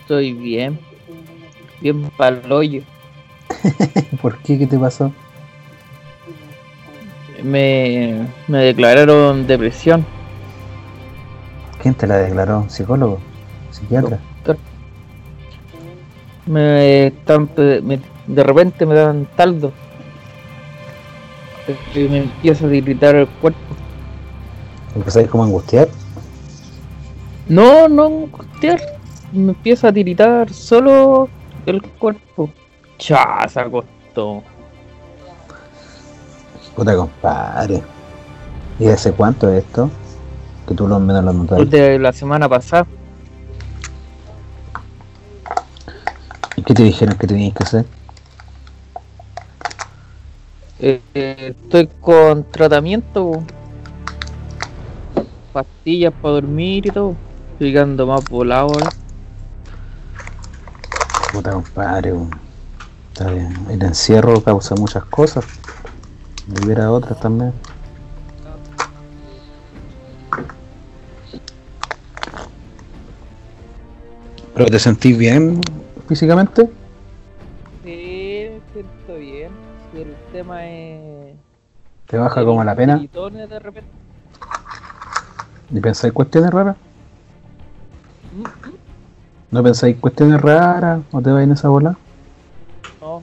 Estoy bien. Bien para hoyo. ¿Por qué? ¿Qué te pasó? Me, me declararon depresión. ¿Quién te la declaró? ¿Un psicólogo? ¿Psiquiatra? Me, están, me- de repente me dan taldo. Y me empieza a irritar el cuerpo. ¿Empezáis como a angustiar? No, no angustiar. Me empieza a tiritar solo el cuerpo. Cha, se acostó. Puta compadre. ¿Y hace cuánto es esto? Que tú lo menos lo notas. De la semana pasada. ¿Y qué te dijeron que tenías que hacer? Eh, estoy con tratamiento. Pastillas para dormir y todo. Quedando más volado ahora. Puta compadre. Está bien. El encierro causa muchas cosas. Y hubiera otras también. ¿Pero te sentís bien físicamente? Sí, me siento bien. Si el tema es. ¿Te baja como la pena? de repente. ¿Y pensáis cuestiones raras? ¿No pensáis cuestiones raras? ¿O te vais en esa bola? No,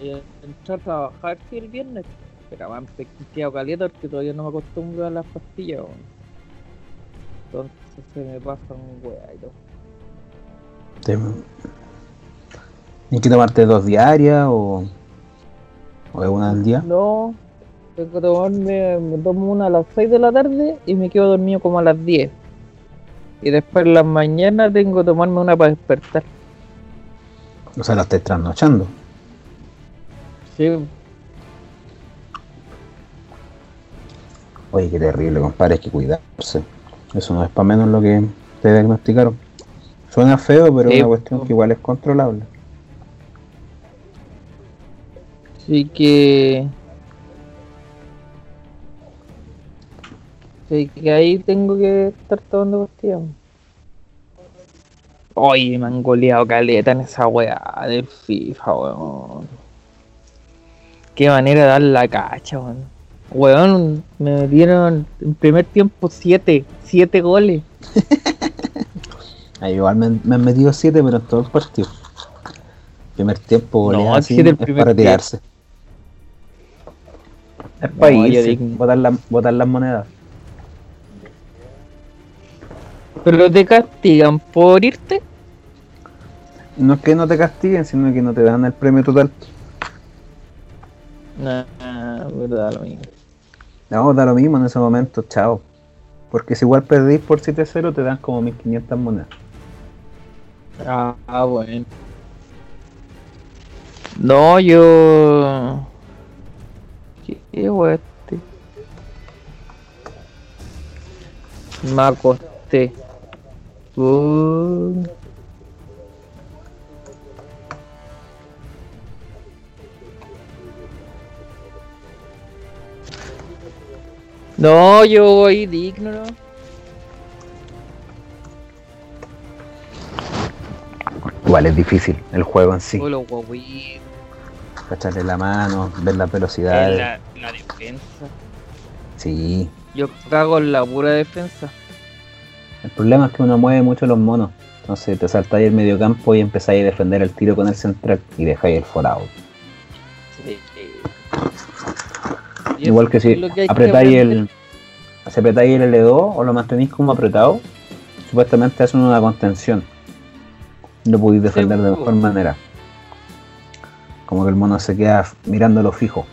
eh, entré a trabajar sí, el viernes, pero me han quedado caliente porque todavía no me acostumbro a las pastillas. Entonces se me pasan weá y todo. ¿Tienes que tomarte dos diarias o, o una al día? No, tengo que tomarme, me tomo una a las 6 de la tarde y me quedo dormido como a las 10. Y después en las mañanas tengo que tomarme una para despertar. O sea, la estás trasnochando. Sí, Oye, qué terrible, compadre, hay que cuidarse. Eso no es para menos lo que te diagnosticaron. Suena feo, pero es una cuestión que igual es controlable. Así que. Así que ahí tengo que estar tomando pastillas. Oye, me han goleado caleta en esa weá del FIFA, weón. Qué manera de dar la cacha, weón. Weón, me metieron en primer tiempo 7, 7 goles. Ahí igual me, me han metido siete, pero en todo el partido. Primer tiempo, No, así, siete el es primer para retirarse. Es para No, irse, botar, la- botar las monedas. Pero te castigan por irte. No es que no te castiguen, sino que no te dan el premio total. Nah, verdad, lo mismo. No, da lo mismo en ese momento, chao. Porque si igual perdís por 7-0, te dan como 1500 monedas. Ah, ah, bueno. No, yo. ¿Qué este? Me acosté. Uh. No, yo voy digno, ¿no? Igual es difícil el juego en sí. Cacharle la mano, ver las velocidades. La, la defensa. Sí. Yo cago en la pura defensa. El problema es que uno mueve mucho los monos. Entonces te saltáis el medio campo y empezáis a defender el tiro con el central y dejáis el forado. Sí. Y Igual que si que apretáis el. Si apretáis el L2 o lo mantenéis como apretado, supuestamente hacen una contención. Lo podéis defender de po. mejor manera. Como que el mono se queda mirándolo fijo.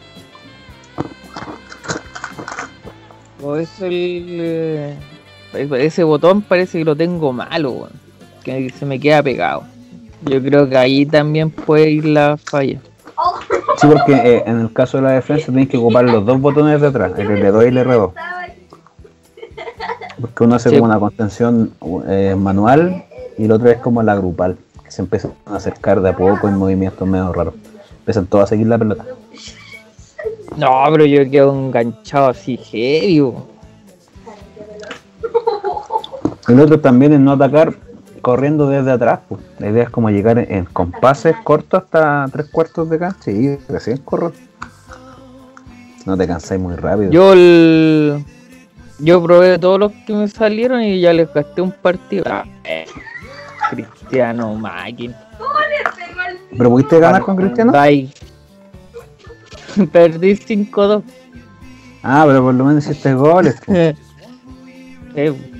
O es el. eh, ese botón parece que lo tengo malo, weón. Que se me queda pegado. Yo creo que ahí también puede ir la falla. Sí, porque eh, en el caso de la defensa tenéis que ocupar los dos botones de atrás, el L2 y el R2. Porque uno hace Sí. como una contención eh, manual y el otro es como la grupal, que se empiezan a acercar de a poco en movimientos medio raros. Empiezan todos a seguir la pelota. No, pero yo quedo enganchado así heavy. El otro también es no atacar corriendo desde atrás. Pues. La idea es como llegar en compases cortos hasta tres cuartos de cancha y recién correr. No te cansáis muy rápido. Yo el... Yo probé todos los que me salieron y ya les gasté un partido. Ah, eh, Cristiano Máquina. ¿Pero pudiste ganar con Cristiano? Bye. Perdí 5-2. Ah, pero por lo menos hiciste goles. pues. Eh,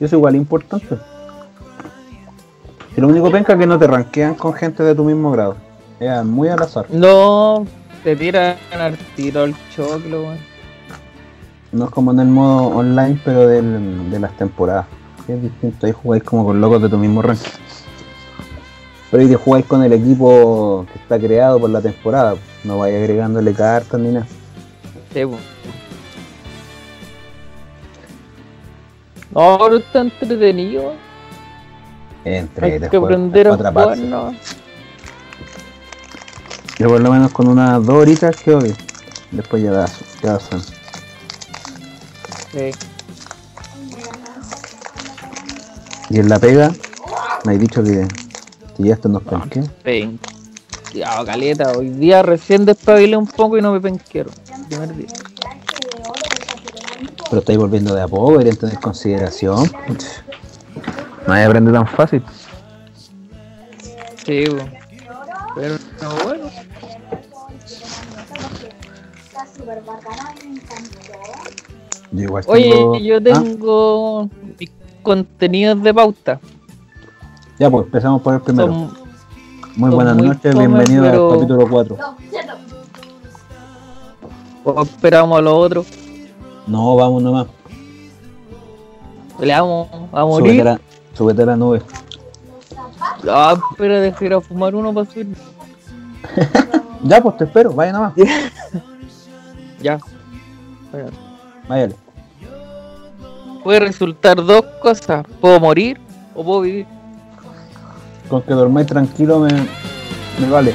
Y eso igual es importante. Y lo único penca es que no te rankean con gente de tu mismo grado. Es muy al azar. no, te tiran al tiro al choclo, weón. No es como en el modo online, pero del- de las temporadas. Es distinto, ahí jugáis como con locos de tu mismo ranking. Pero ahí te jugáis con el equipo que está creado por la temporada. No vais agregándole cartas ni nada. Sí, po. No, pero está entretenido. Entre Hay que aprender a jugar. ¿no? Yo por lo menos con unas dos horitas quedo bien. Después ya da, ya da sueño. Sí. Y en la pega, me has dicho que, que ya esto nos penqué. Pen. Ya, caleta, hoy día recién despabilé un poco y no me penquero. Primer día. Pero estáis volviendo de a poco, deberían tener consideración. Nadie aprende tan fácil. Sí, po. Pero no, bueno. Yo igual Oye, tengo- yo Ah, tengo mis contenidos de pauta. ya pues, empezamos por el primero. Son- Muy son buenas muy noches, bienvenidos pero- al capítulo 4. o esperamos a los otros. No, vamos nomás. Le vamos a Súbete a morir. la, súbete a la nube. Ah, espera, dejar a fumar uno para subir. Ya pues, te espero, vaya nomás. Ya. Espera. Váyale. Puede resultar dos cosas. Puedo morir o puedo vivir. Con que dormáis tranquilo me, me vale.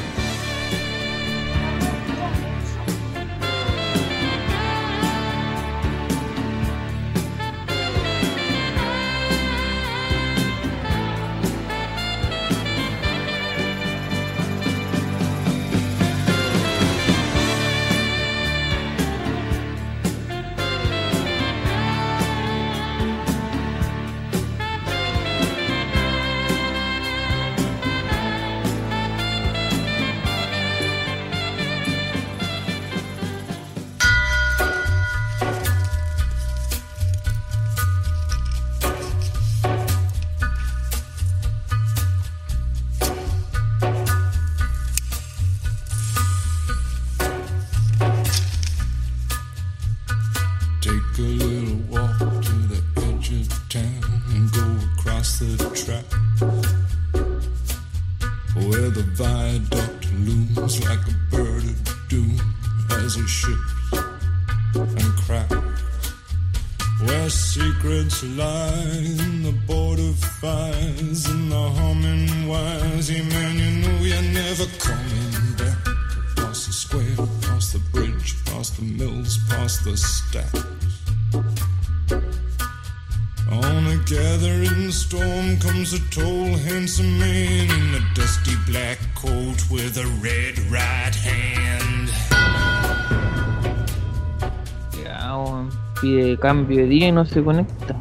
Cambio de día y no se conecta.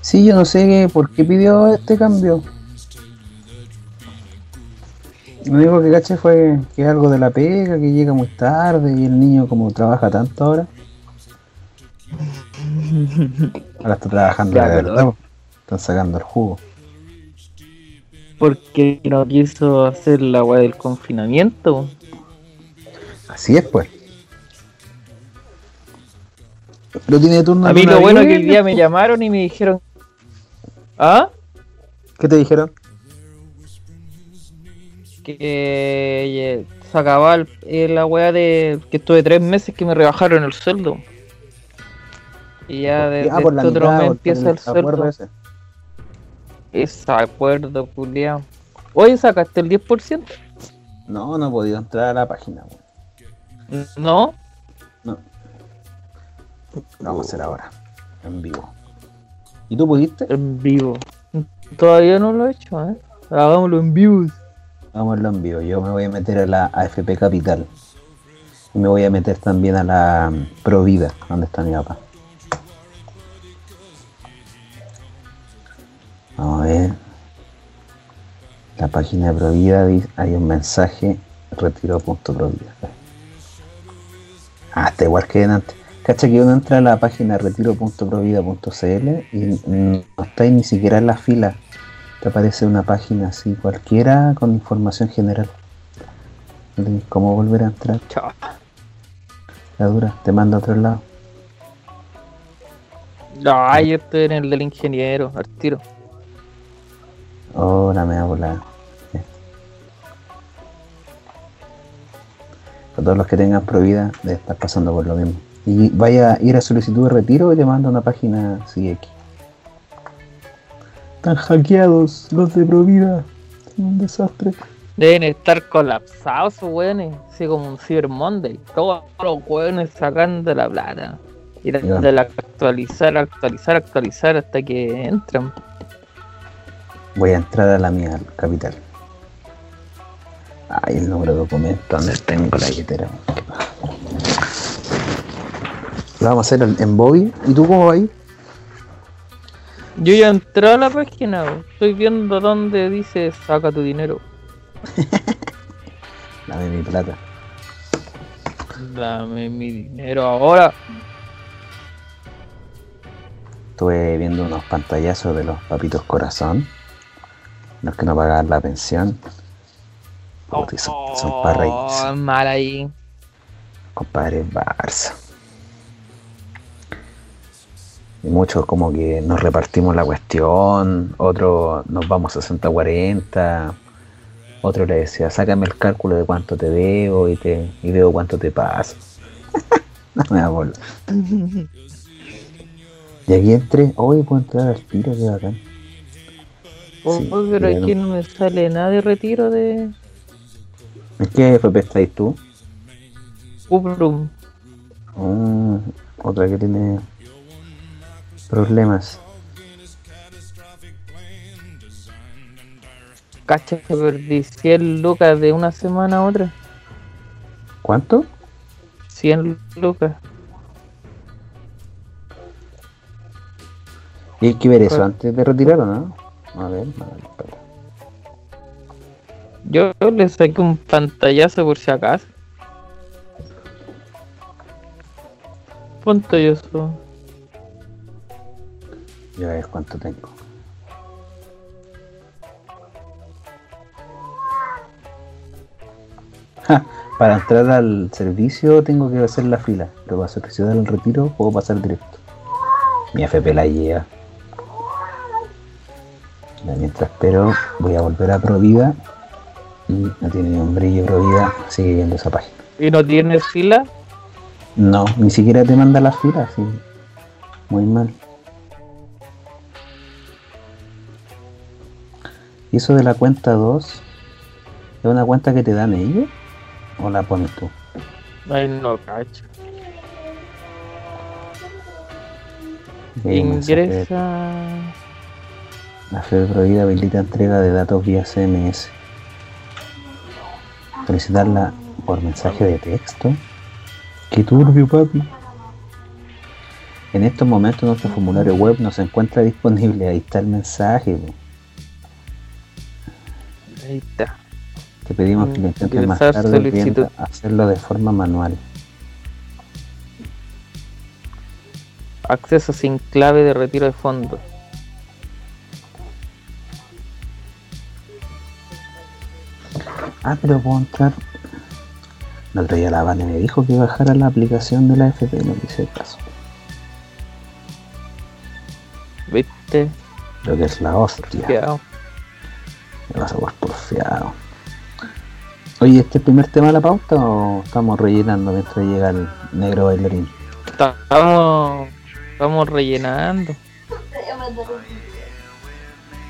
Sí, yo no sé por qué pidió este cambio. Lo único que caché fue que es algo de la pega, que llega muy tarde y el niño como trabaja tanto ahora. Ahora está trabajando Ya, de verdad. Están sacando el jugo. Porque no quiso hacer la weá del confinamiento. Así es pues. Pero tiene turno A mí lo bueno es que el día me llamaron y me dijeron. ¿Ah? ¿Qué te dijeron? Que eh, se acababa el- eh, la weá de que estuve tres meses que me rebajaron el sueldo. Y ya desde Ah, este otro mitad, mes empieza el sueldo. ese. Ese acuerdo, culiao. Oye, sacaste el 10%. No, no he podido entrar a la página. weón. No. Lo vamos a hacer ahora, en vivo. ¿Y tú pudiste? En vivo. Todavía no lo he hecho, ¿eh? Hagámoslo en vivo. Vámonos en vivo. Yo me voy a meter a la AFP Capital. Y me voy a meter también a la mm, Provida, donde está mi papá. Vamos a ver. La página de Provida dice- hay un mensaje retiro.provida. Ah, está igual que en antes. Cacha que uno entra a la página retiro.provida.cl y no está ni siquiera en la fila. Te aparece una página así cualquiera con información general. Cómo volver a entrar. Chao. La dura, te manda a otro lado. No, yo estoy en el del ingeniero, al tiro. Oh, la mea volada. Sí. A todos los que tengan prohibida de estar pasando por lo mismo. Y vaya a ir a solicitud de retiro y te manda una página así X. Están hackeados los de Provida. Es un desastre. Deben estar colapsados weones, así como un Cyber Monday. Todos los weones sacando la plata. Y de la actualizar, actualizar, actualizar hasta que entran. Voy a entrar a la mía, al capital. Ay, el número de documento, ¿dónde tengo la billetera? Lo vamos a hacer en- Bobby. ¿Y tú cómo vas ahí? Yo ya entré a la página, estoy viendo dónde dice saca tu dinero. Dame mi plata. Dame mi dinero ahora. Estuve viendo unos pantallazos de los papitos corazón. Los que no pagan la pensión. Son, son para reírse. Oh, mal ahí. Compadre Barça. Y muchos como que nos repartimos la cuestión, otro nos vamos 60-40, otro le decía, sácame el cálculo de cuánto te debo y te y veo cuánto te pasa. no me da bola. Y aquí entré, hoy puedo entrar al tiro, qué bacán. Oh, Sí, pero ya aquí no- no me sale nada de retiro de ¿En qué FP estáis tú? Uprum. Mm, otra que tiene problemas. Cacha que perdí 100 lucas de una semana a otra. ¿Cuánto? 100 lucas. ¿Y hay que ver eso Pues- antes de retirar o no? A ver, a ver, espera. Yo le saqué un pantallazo por si acaso. ¿Cuánto yo soy? Yo a ver cuánto tengo. Ja, para entrar al servicio tengo que hacer la fila, pero para solicitar el retiro puedo pasar directo. Mi FP la lleva. Ya, Mientras espero, voy a volver a Provida. Y no tiene ni un brillo Provida, sigue viendo esa página. ¿Y no tienes fila? No, ni siquiera te manda la fila, sí. Muy mal. ¿Y eso de la cuenta 2? ¿Es una cuenta que te dan ellos? ¿O la pones tú? Ay, no, cacho. Ingresa. La FED prohibida habilita entrega de datos vía CMS. Solicitarla por mensaje de texto. Qué turbio, papi. En estos momentos nuestro formulario web no se encuentra disponible. Ahí está el mensaje. po. Ahí está. Te pedimos que lo intentes más tarde hacerlo de forma manual. Acceso sin clave de retiro de fondos. Ah, pero puedo entrar. El otro día la Vane me dijo que bajara la aplicación de la FP, no hice caso. ¿Viste? Lo que es la hostia. Me vas a por porfiado. Oye, ¿este es el primer tema de la pauta o estamos rellenando mientras llega el negro bailarín? Estamos, estamos rellenando.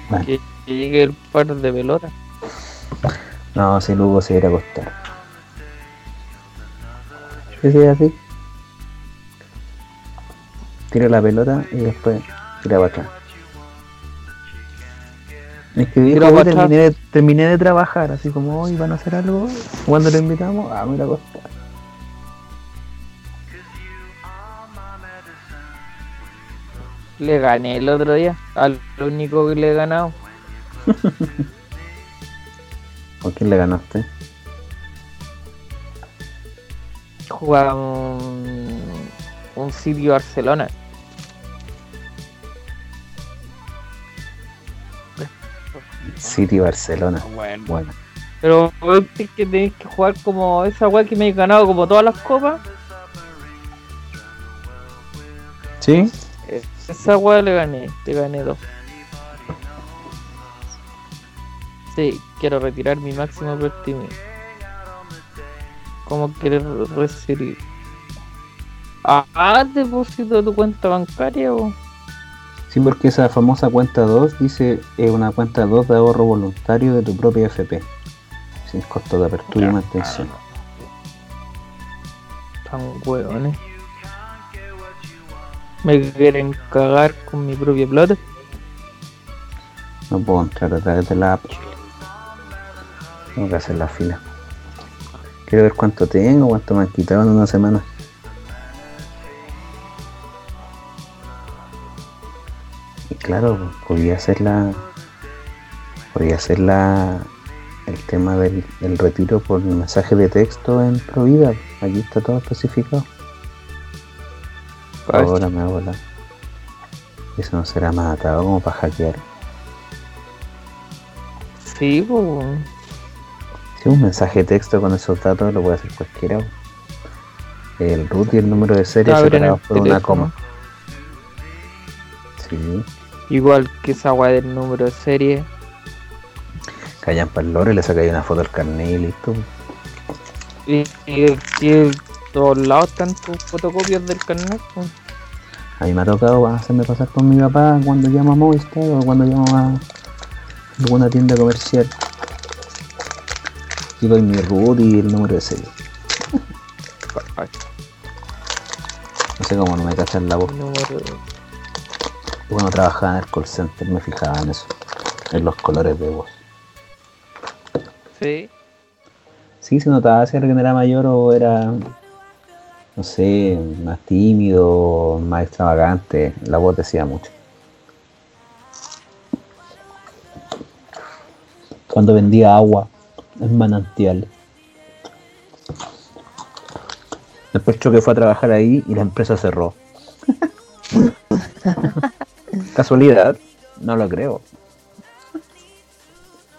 Bueno, Que que llegue el par de pelotas. no, si luego se irá a acostar. ¿Qué así? Tira la pelota y después tira para atrás. Es que dijo, terminé, de, terminé de trabajar, así como hoy van a hacer algo. Cuando lo invitamos, ah, mira Costa. Le gané el otro día. Al único que le he ganado. ¿Con quién le ganaste? Jugamos un, un City Barcelona. City Barcelona. Bueno. Bueno, Pero es que tenéis que jugar como esa weá que me he ganado como todas las copas. ¿sí? Esa weá le gané, le gané dos. Sí, quiero retirar mi máximo pertinente. ¿Cómo quieres recibir? Ah, depósito de tu cuenta bancaria o. Sí, porque esa famosa cuenta 2 dice es una cuenta 2 de ahorro voluntario de tu propia FP. Sin costo de apertura y mantención. Tan hueones. Me quieren cagar con mi propia plata. No puedo entrar a través de la app. Tengo que hacer la fila. Quiero ver cuánto tengo, cuánto me han quitado en una semana. Y claro, podía hacer la. Podía la. El tema del, del retiro por mensaje de texto en Provida. Aquí está todo especificado. Ahora me hago la. Eso no será más atado como para hackear. Sí, pues. Si un mensaje de texto con esos datos lo puede hacer cualquiera. El root y el número de serie separados por una coma. Sí, Igual que esa weá del número de serie. callan para el lore, le sacáis una foto al carnet y listo. Y, y en todos lados están tus fotocopias del carnet. pues. A mí me ha tocado hacerme pasar con mi papá cuando llamo a Movistar o cuando llamo a alguna tienda comercial. Y doy mi root y el número de serie. No sé cómo no me cachan la voz. Y Cuando trabajaba en el call center me fijaba en eso. En los colores de voz. Sí. Sí, se notaba si alguien era mayor o era, no sé, más tímido, más extravagante. La voz decía mucho. Cuando vendía agua en manantial. Después que fue a trabajar ahí y la empresa cerró. Casualidad, no lo creo.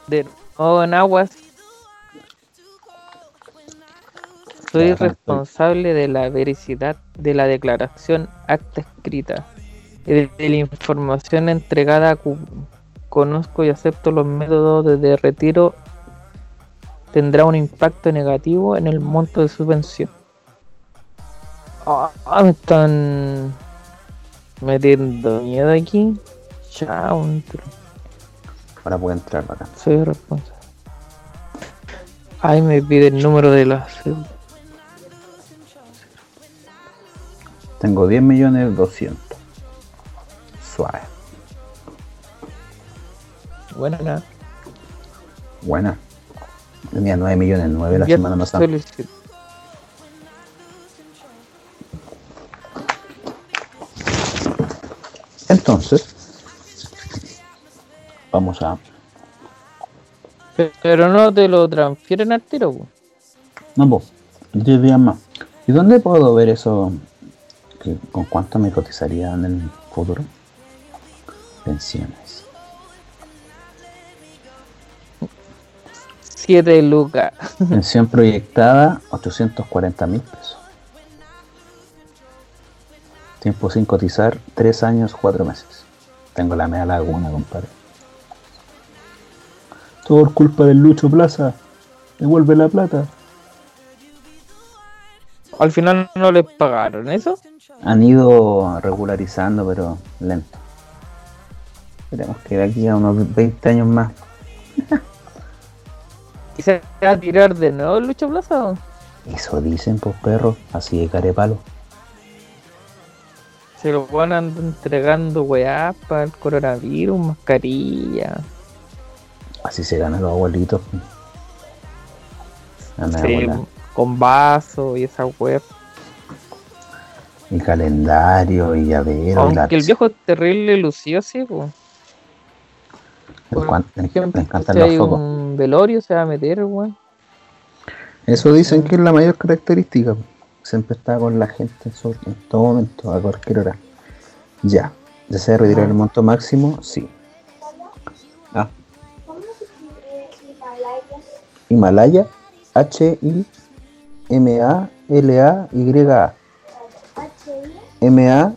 De nuevo en aguas. Soy estoy. responsable de la veracidad de la declaración acta escrita y de, de la información entregada. Conozco y acepto los métodos de, retiro. Tendrá un impacto negativo en el monto de subvención. Ah, me están metiendo miedo aquí. Chao, Ahora puedo entrar acá. soy responsable. Ay, me pide el número de la. Tengo 10 millones 200. Suave. Bueno, nada. Buena. Tenía 9 millones 9 la semana pasada. solicito. Entonces, vamos a. Pero no te lo transfieren al tiro, po. No, pues, 10 días más. ¿Y dónde puedo ver eso? ¿Con cuánto me cotizaría en el futuro? Pensiones. 7 lucas. Pensión proyectada, 840 mil pesos. Tiempo sin cotizar, 3 años, 4 meses. Tengo la media laguna, compadre. Todo por culpa del Lucho Plaza. Devuelve la plata. Al final no les pagaron eso. Han ido regularizando, pero lento. Esperemos que de aquí a unos 20 años más. ¿Y se va a tirar de nuevo el Lucho Plaza? Eso dicen, pues perros, así de carepalo. Se lo van entregando weá para el coronavirus, mascarilla. Así se ganan los abuelitos. Sí, con vaso y esa web. Y calendario y llavero. y la- Aunque el viejo es terrible lucido, sí, pues. le, encantan los focos. un velorio, se va a meter, weón. Eso dicen que es la mayor característica. Siempre está con la gente en, todo momento, a cualquier hora. Ya. ¿Desea retirar el monto máximo? Sí. Ah. Himalaya. H-I-M-A-L-A-Y-A. M-A-L-A-Y-A.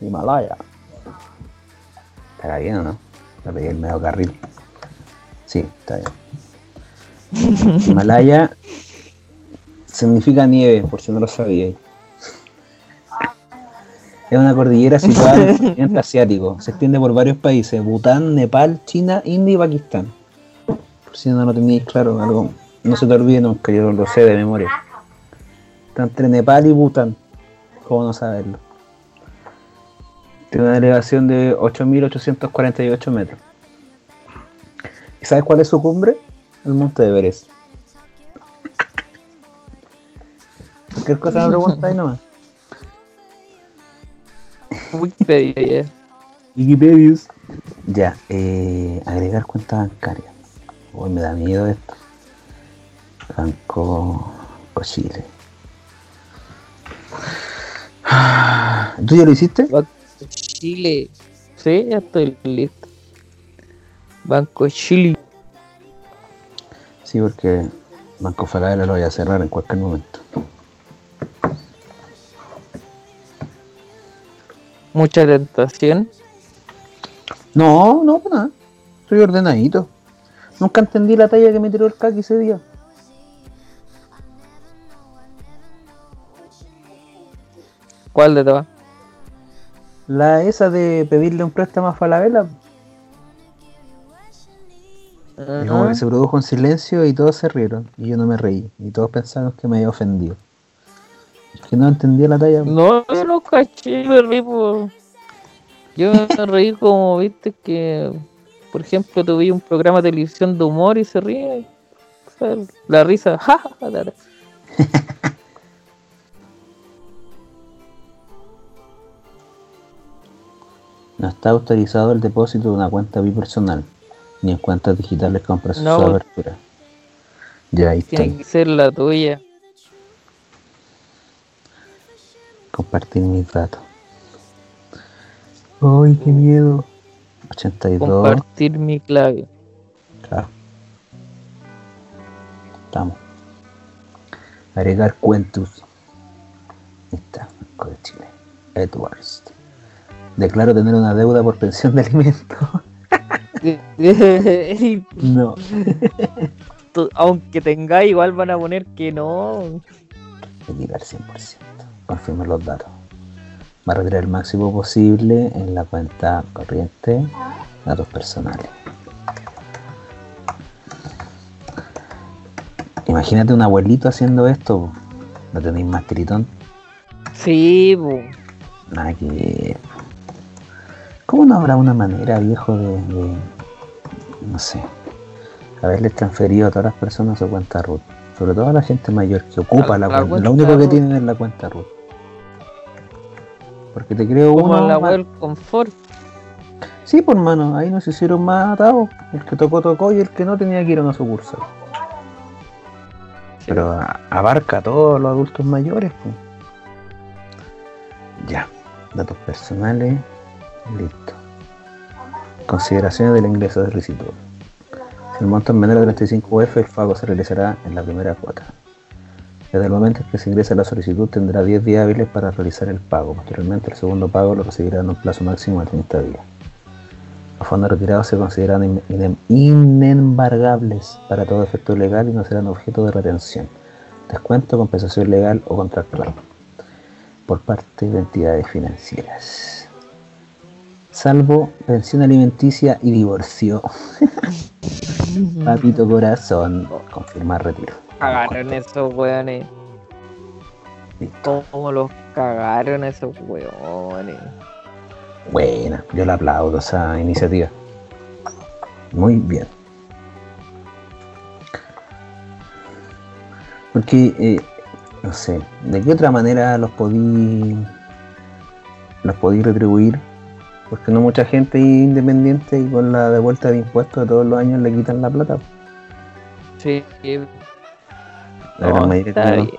Himalaya. ¿Está bien o no? Le pegué el medio carril. Sí, está bien. Himalaya significa nieve, por si no lo sabíais. Es una cordillera situada en el continente asiático. Se extiende por varios países: Bután, Nepal, China, India y Pakistán. Por si no lo teníais claro, algo no se te olvide nunca, yo lo sé de memoria. Está entre Nepal y Bután. ¿Cómo no saberlo? Tiene una elevación de 8.848 metros. ¿Y sabes cuál es su cumbre? El monte Everest. Cualquier cosa me preguntáis nomás. Wikipedia, ya. Wikipedias. Ya, eh, agregar cuenta bancaria. Uy, me da miedo esto. Banco Banco Chile. ¿Tú ya lo hiciste? Banco Chile. Sí, ya estoy listo. Banco Chile. Sí, porque Banco Falabella lo voy a cerrar en cualquier momento. Mucha tentación. No, no, pues nada. Soy ordenadito. Nunca entendí la talla que me tiró el caqui ese día. ¿Cuál de todas? La esa de pedirle un préstamo a Falabella. Y como que se produjo en silencio y todos se rieron. Y yo no me reí. Y todos pensaron que me había ofendido. Es que no entendía la talla. No, yo no caché, me reí por... Yo me reí como, viste, que... Por ejemplo, tuve un programa de televisión de humor y se ríe. La risa, ja, ja, ja, la- la- No está autorizado el depósito de una cuenta bipersonal. Ni en cuentas digitales con proceso No. de apertura. Ya ahí tiene estoy. que ser la tuya. Compartir mis datos. ¡Ay, qué miedo! 82. Compartir mi clave. Claro. Estamos. Agregar cuentos. Ahí está, Banco de Chile. Edwards. Declaro tener una deuda por pensión de alimentos. no. Aunque tengáis, igual van a poner que no. Retirar 100%. Confirmar los datos. Va a retirar el máximo posible en la cuenta corriente. Datos personales. Imagínate un abuelito haciendo esto. ¿No tenéis más tiritón? Sí, po. Nada que. ¿Cómo no habrá una manera, viejo, de, de- no sé, haberles transferido a todas las personas su cuenta RUT? Sobre todo a la gente mayor que ocupa A la, la cuenta. Lo único que tienen es la cuenta RUT. Porque te creo como uno. la web confort. Sí, por mano, ahí nos hicieron más atados. El que tocó, tocó y el que no tenía que ir a una sucursal. Pero a- abarca a todos los adultos mayores. pues. Ya, datos personales, listo. Consideraciones del ingreso de solicitud. Si el monto es menor a 35 UF, el pago se realizará en la primera cuota. Desde el momento en que se ingresa la solicitud tendrá 10 días hábiles para realizar el pago. Posteriormente el segundo pago lo recibirá en un plazo máximo de 30 días. Los fondos retirados se consideran in- in- inembargables para todo efecto legal y no serán objeto de retención, descuento, compensación legal o contractual por parte de entidades financieras. Salvo pensión alimenticia y divorcio. Papito corazón, confirmar retiro. Cagaron esos weones. Listo. Cómo los cagaron esos weones. Buena, yo la aplaudo esa iniciativa. Muy bien. Porque, eh, no sé, ¿de qué otra manera los podí, los podí retribuir? Porque no mucha gente es independiente y con la devuelta de impuestos de todos los años le quitan la plata. Sí, La gran No, mayoría está bien.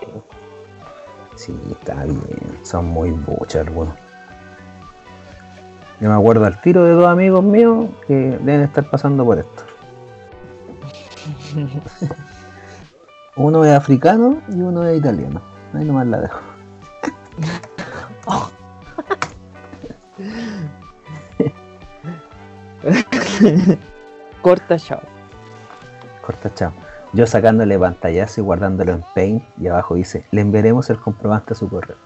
Sí, está bien. Son muy buchas algunos. Yo me acuerdo al tiro de dos amigos míos que deben estar pasando por esto. uno es africano y uno es italiano. Ahí nomás la dejo. corta chao. Corta chao. Yo sacándole pantallazo y guardándolo en Paint y abajo dice, le enviaremos el comprobante a su correo.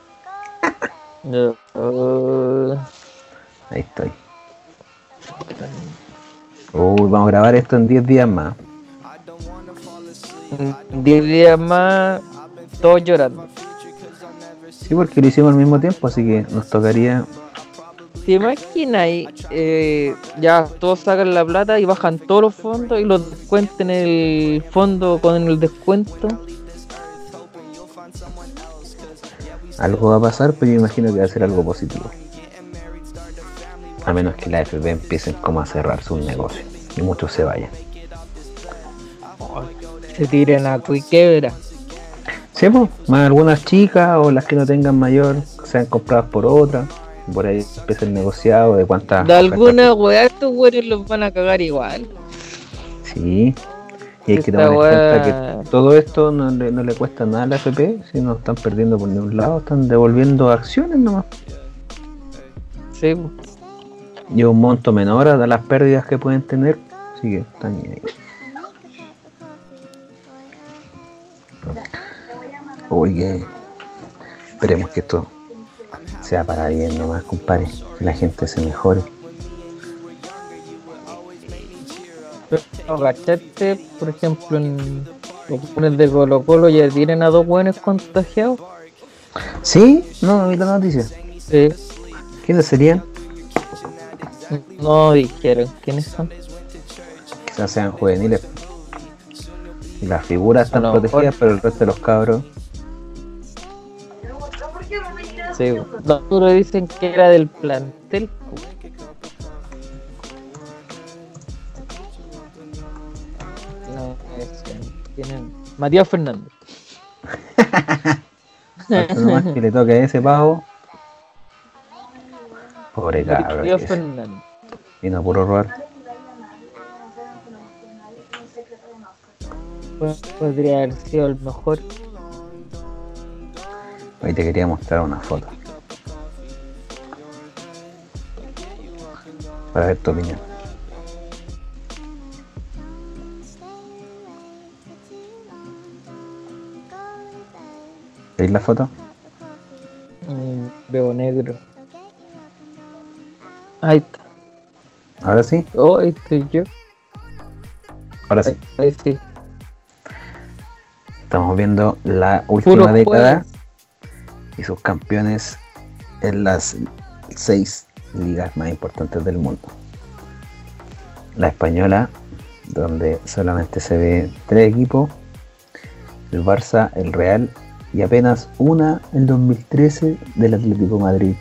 Uh, Ahí estoy. Uy, vamos a grabar esto en 10 días más. en 10 días más, todos llorando. Sí, porque lo hicimos al mismo tiempo, así que nos tocaría ¿Te imaginas ahí? eh, ya todos sacan la plata y bajan todos los fondos y los descuenten el fondo con el descuento? Algo va a pasar, pero yo imagino que va a ser algo positivo. A menos que la FP empiecen como a cerrar sus negocios y muchos se vayan. Se tiren a quiebra. Sí, pues, más algunas chicas o las que no tengan mayor, sean compradas por otras. Por ahí empieza el negociado de cuántas. De alguna weá, estos güeyes los van a cagar igual. Sí. Y hay que tomar en cuenta que todo esto no le, no le cuesta nada a la FP, si no están perdiendo por ningún lado, están devolviendo acciones nomás. Sí. Y un monto menor a las pérdidas que pueden tener, así que están ahí. Que esperemos que esto sea para bien nomás, compadre, que la gente se mejore. Pero, ¿cachaste? Por ejemplo, en los de Colo Colo ya tienen a dos buenos contagiados. ¿Sí? No, no vi la noticia. Sí. ¿Quiénes serían? No dijeron quiénes son. Quizás sean juveniles. Las figuras están protegidas, mejor. pero el resto de los cabros. Sí, po. los otros dicen que era del plantel. No, es- tienen Matías Fernández. Nomás que le toque a ese pavo. Pobre cabro. Matías. Fernández. Vino a puro robar. Podría haber sido el mejor. Hoy te quería mostrar una foto. Para ver tu opinión. ¿Veis la foto? Mm, veo negro. Ahí está. Ahora sí, Oh, ahí estoy yo. ahora sí. Ahí sí. Estamos viendo la última Puro década jueves. Y sus campeones en las seis ligas más importantes del mundo. La española, donde solamente se ve tres equipos, el Barça, el Real y apenas una, el 2013, del Atlético Madrid.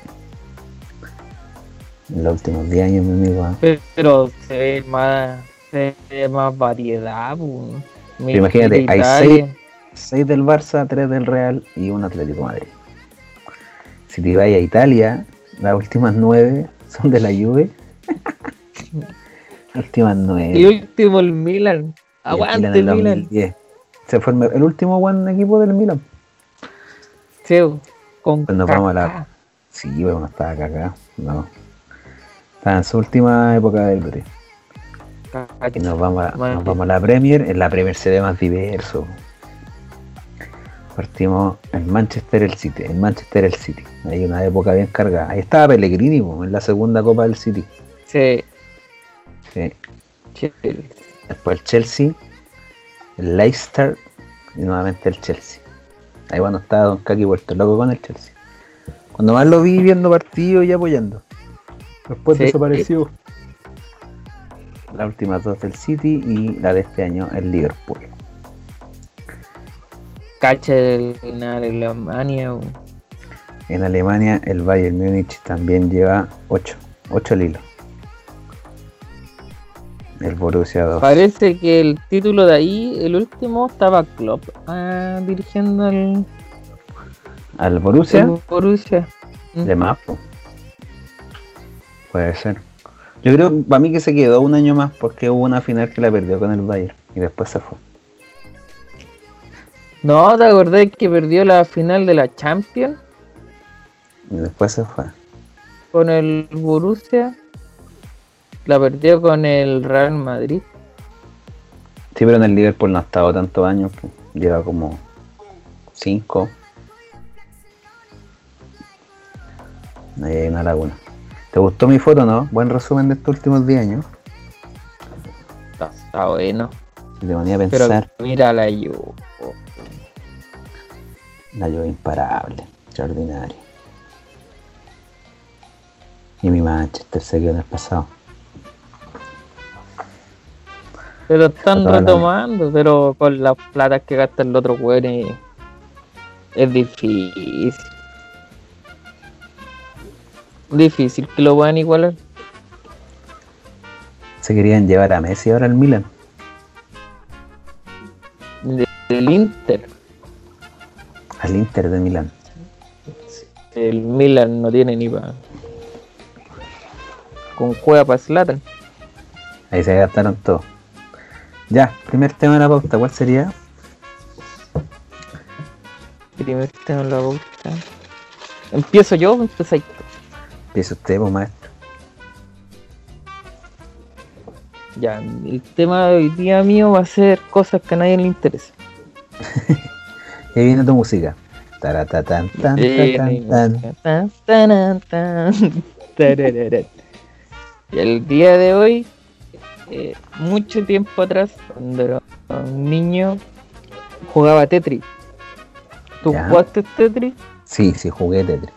En los últimos 10 años, mi amigo. ¿eh? Pero se ve más, se ve más variedad. imagínate, hay Italia. 6 del Barça, 3 del Real y un Atlético Madrid. Si te vas a Italia, las últimas 9 son de la Juve. las últimas 9. Y último el Milan. Aguante el Milan. 2010. Se fue el, último buen equipo del Milan. Sí, con nos vamos a la-. Sí, bueno, no estaba cagado. No. Estaba en su última época del Brete. Nos vamos, a, nos vamos a la Premier. En la Premier se ve más diverso. Partimos en Manchester el City. En Manchester el City. Hay una época bien cargada. Ahí estaba Pellegrini po, en la segunda Copa del City. Sí, Sí. sí. Después el Chelsea, el Leicester y nuevamente el Chelsea. Ahí cuando estaba Don Kaki vuelto loco con el Chelsea. Cuando más lo vi viendo partidos y apoyando. Después Sí. desapareció. Las últimas dos del City y la de este año el Liverpool. Cacha del- en Alemania. En Alemania el Bayern Múnich también lleva 8. 8 al hilo. El Borussia 2. Parece que el título de ahí, el último, estaba Klopp ah, dirigiendo el, Al Borussia el Borussia. de más. po. Puede ser. Yo creo para mí que se quedó un año más porque hubo una final que la perdió con el Bayern y después se fue. No, ¿te acordás que perdió la final de la Champions Y después se fue. con el Borussia? La perdió con el Real Madrid. Sí, pero en el Liverpool no ha estado tantos años. po. Lleva como 5. Ahí hay una laguna. ¿Te gustó mi foto, no? Buen resumen de estos últimos 10 años. Está, está bueno. Si te ponía a Pero pensar, mira la yo. La yo imparable, extraordinaria. Y mi Manchester se quedó en el pasado. Pero están la- retomando, pero con las platas que gastan los otros weones es difícil. Difícil que lo puedan igualar. Se querían llevar a Messi ahora al Milan. De- Del Inter. Al Inter de Milán. El Milan no tiene ni para. Con cueva para Slatan. Ahí se gastaron todo. Ya, primer tema de la pauta, ¿cuál sería? Primer tema en la boca. ¿Empiezo yo o empezáis? Empieza usted, pues, maestro. Ya, el tema de hoy día mío va a ser cosas que a nadie le interesa. Y viene tu música. Tan, tan, tan. el día de hoy, eh, mucho tiempo atrás, cuando era un niño, jugaba Tetris. ¿Tú Ya. jugaste Tetris? Sí, sí, jugué Tetris.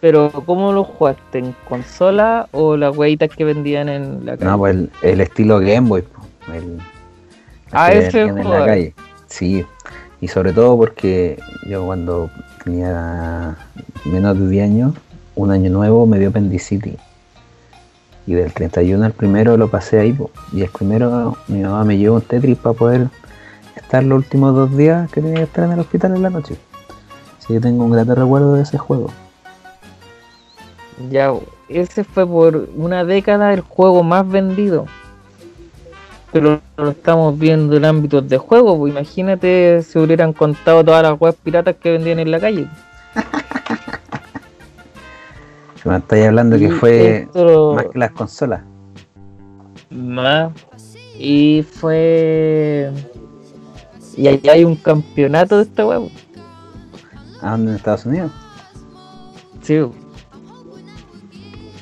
Pero ¿cómo lo jugaste? ¿En consola o las hueitas que vendían en la calle? No, pues el, el estilo Game Boy. po, El, Ah, ese vendían en juego. la calle. Sí, y sobre todo porque yo cuando tenía menos de 10 años, un año nuevo me dio apendicitis. Y del 31 al primero lo pasé ahí. Y el primero mi mamá me llevó un Tetris para poder estar los últimos dos días que tenía que estar en el hospital en la noche. Así que tengo un grato recuerdo de ese juego. Ya, ese fue por una década el juego más vendido. Pero lo estamos viendo en ámbitos de juego, pues imagínate si hubieran contado todas las webs piratas que vendían en la calle. Estáis hablando que Y fue más que las consolas. Más. Y fue. Y allá hay un campeonato de esta web. ¿A dónde en Estados Unidos? Sí.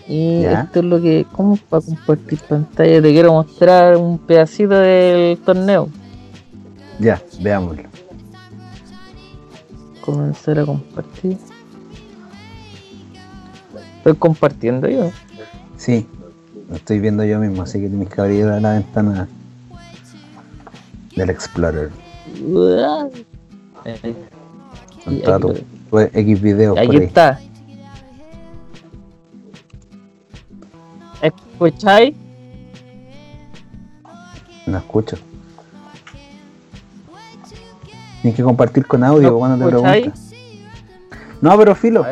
Y Ya. esto es lo que. ¿Cómo para compartir pantalla? Te quiero mostrar un pedacito del torneo. Ya, veámoslo. comenzar a compartir. Estoy compartiendo yo. Sí, lo estoy viendo yo mismo, así que tienes que abrir la ventana del Explorer. Con toda tu, tu X videos por ahí. está. ¿Escucháis? No escucho. Tienes que compartir con audio ¿No cuando te preguntas. No, pero filo.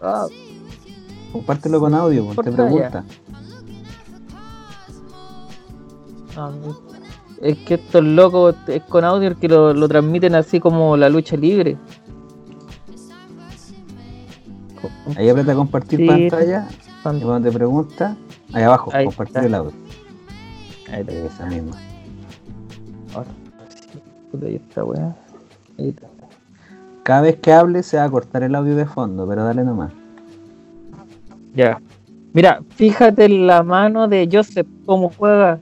Ah, compártelo con audio, pues, te pregunta. ah, es que estos locos es con audio que lo, lo transmiten así como la lucha libre. Ahí aprieta compartir Sí. pantalla y cuando te pregunta, ahí abajo, Ahí compartir está. el audio. Ahí está. Esa misma. Ahora sí. Puta, ahí está, weá. Ahí está. Cada vez que hable se va a cortar el audio de fondo, pero dale nomás. Ya. Mira, fíjate en la mano de Joseph cómo juega.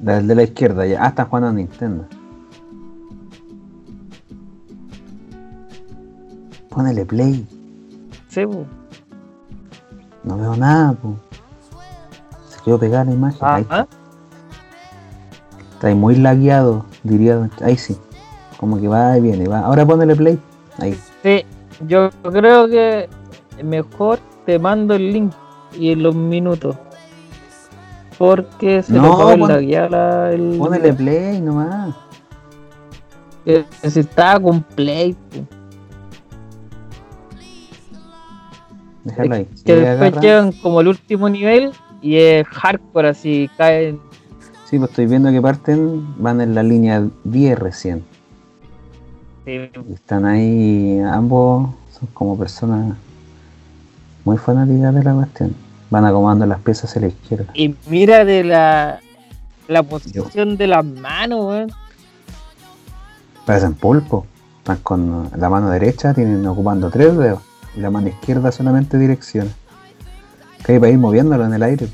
Desde la izquierda ya. Ah, está jugando a Nintendo. Ponele play. Sí. No veo nada, po. Se quedó pegada la imagen. Ah, Ahí ah. está ahí muy lagueado, diría. Ahí sí. Como que va y viene, va. Ahora ponele play. Ahí. Sí, yo creo que mejor te mando el link y en los minutos. Porque se No, acabó pon- la guía la, el. Ponele play nomás. que se estaba con play. po. Déjalo ahí. Que después llegan como el último nivel y es hardcore así, caen. Sí, pues estoy viendo que parten, van en la línea 10 recién. sí, están ahí, ambos son como personas muy fanáticas de la cuestión. Van acomodando las piezas hacia la izquierda. Y mira de la, la posición de las manos, weón. Parecen pulpo. Están con la mano derecha, tienen ocupando tres dedos. Y la mano izquierda solamente dirección. Que hay para ir moviéndolo en el aire.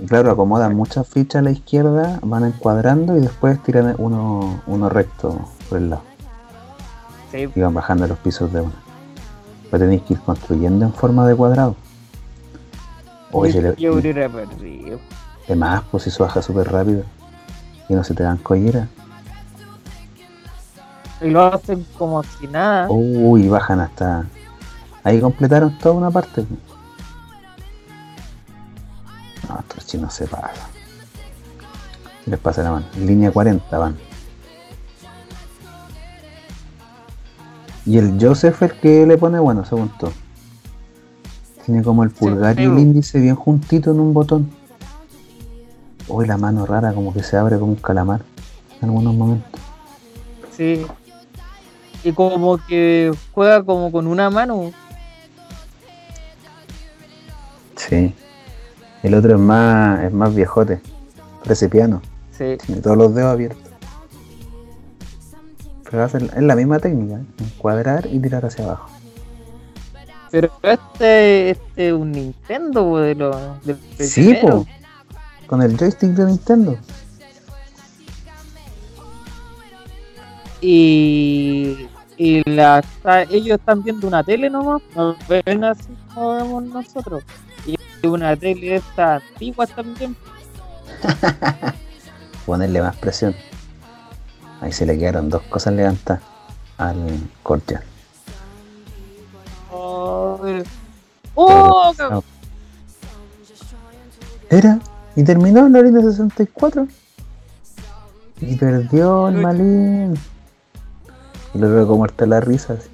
Y claro, acomodan muchas fichas a la izquierda, van encuadrando y después tiran uno, uno recto por el lado. Sí, y van bajando los pisos de una. Lo tenéis que ir construyendo en forma de cuadrado. O yo, le, yo hubiera perdido. más, pues si se baja súper rápido y no se te dan collera. Y lo hacen como si nada. Uy, bajan hasta. Ahí completaron toda una parte. No, estos chinos se pasan. Les pasa la mano. Línea 40 van. Y el Joseph el que le pone bueno, según todo. Tiene como el pulgar y el índice bien juntito en un botón. Uy, la mano rara como que se abre como un calamar en algunos momentos. Sí. Y como que juega como con una mano. Sí. El otro es más, es más viejote. Parece piano. Sí. Tiene todos los dedos abiertos. Pero es la misma técnica, ¿eh? encuadrar y tirar hacia abajo. Pero este, este es un Nintendo de los Sí, po. Con el joystick de Nintendo. Y, y la, está- ellos están viendo una tele nomás, no ven así como vemos nosotros. Y una tele esta antigua también. Ponerle más presión. Ahí se le quedaron dos cosas levantadas al Cordial. Oh, ¡Oh! Era, y terminó en la línea 64. Y perdió el malín. Y luego como muerta la risa. así.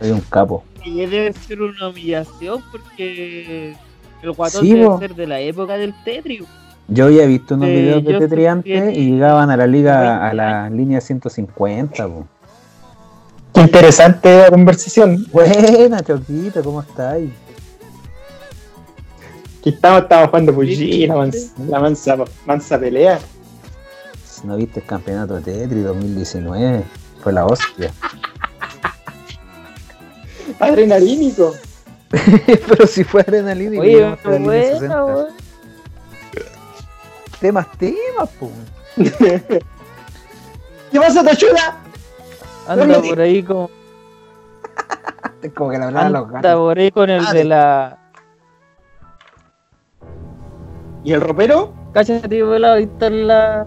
Hay un capo. Y debe ser una humillación porque el guatón Sí, debe ser de la época del Tetris. Yo había visto unos Eh, videos de Tetris antes y llegaban a la liga, 20 a la línea 150. po. Qué interesante la conversación. Buena, Choquito, ¿cómo estáis? Aquí estamos, estamos jugando PUBG, la, la mansa, mansa pelea. Si no viste el campeonato de Tetris 2019, fue la hostia. Adrenalínico. Pero si fue. Oye, weón. Temas, temas, po. ¿Qué pasa, Tachura? Anda por ahí con, Es como que le hablaban los anda gatos. por ahí con el de la. ¿Y el ropero? Cállate, volado, ahí está la.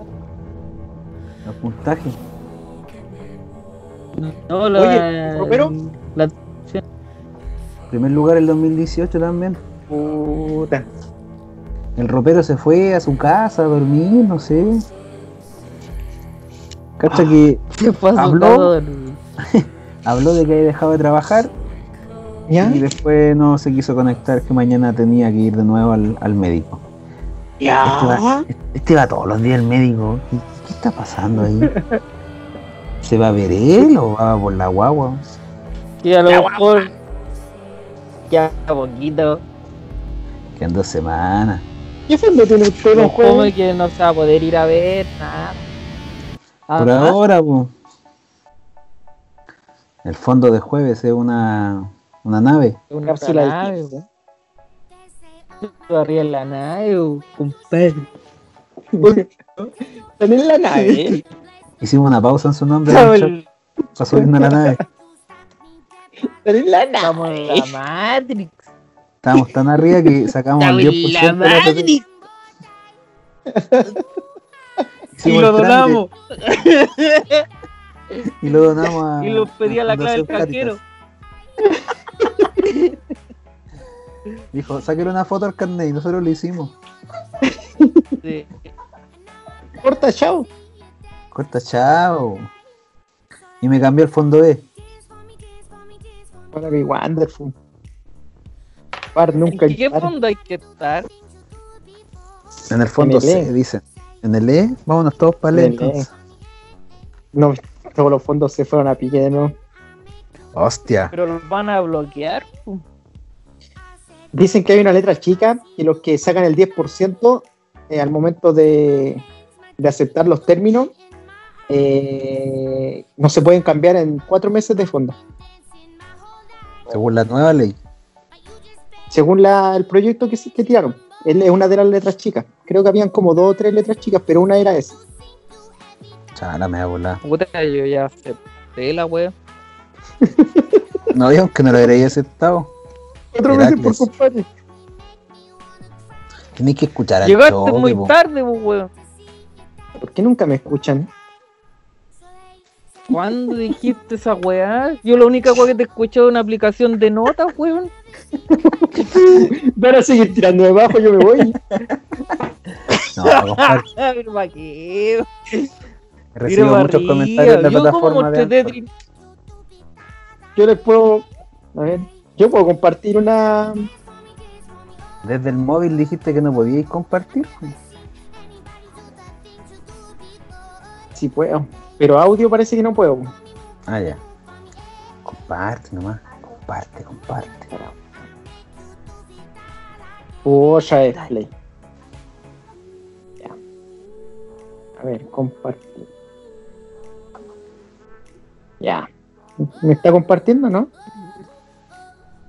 Los puntajes. No, la. Oye, ¿ropero? La, Primer lugar el 2018 también. Puta. El ropero se fue a su casa a dormir, no sé. Cacha que ¿Qué pasó? ¿Habló? habló de que había dejado de trabajar ¿Ya? y después no se quiso conectar que mañana tenía que ir de nuevo al, al médico. Este va, ¿Ya? este va todos los días al médico. ¿Qué, está pasando ahí? ¿Se va a ver él o va por la guagua? Que a lo mejor. Ya poquito. Que dos semanas. ¿Qué fondo tiene usted, No Juan? que no se va a poder ir a ver nada. Por Además, ahora, po. El fondo de jueves es una, una nave. Una Cápsula del nave, weón. Tú Arriba en la nave, compadre. Están en la nave. Hicimos una pausa en su nombre para subirnos a la nave. Están en la Estamos en nave. la Matrix. Estábamos tan arriba que sacamos el Estamos en 10% la de la Matrix. Y lo donamos. Y lo donamos a. Y lo pedía la clave del cajero. Dijo, sáquele una foto al carnet y nosotros lo hicimos. Sí. Corta, chao. Corta, chao. Y me cambió el fondo E. Para mi Wonderful. Par nunca ¿En qué par. fondo hay que estar? En el fondo En el E. C, dicen. En el E, vámonos todos para En el E E. entonces. No, todos los fondos se fueron a pique de nuevo. Hostia. Pero los van a bloquear. Dicen que hay una letra chica y los que sacan el 10% eh, al momento de, de aceptar los términos eh, no se pueden cambiar en cuatro meses de fondo. Según la nueva ley. Según la- el proyecto que, se- que tiraron. Es es una de las letras chicas. Creo que habían como dos o tres letras chicas, pero una era esa. Chala, me volar. Puta, yo ya acepté la wea. No, y aunque no lo habréis aceptado. Cuatro meses por compadre. Tenéis que escuchar al Llegaste muy tarde, pues, weón. ¿Por qué nunca me escuchan? ¿Cuándo dijiste esa weá? Yo la única weá que te escuché es una aplicación de notas, weón. Van a seguir tirando debajo, yo me voy. No. Recibo Mira, muchos comentarios en la Yo plataforma de. Tetris. Yo les puedo. A ver, yo puedo compartir una. Desde el móvil dijiste que no podíais compartir. Si puedo. Pero audio parece que no puedo. Ah, ya. Comparte nomás. Comparte, comparte. Otra es play. Ya. A ver, compartir. Ya. ¿Me está compartiendo, no?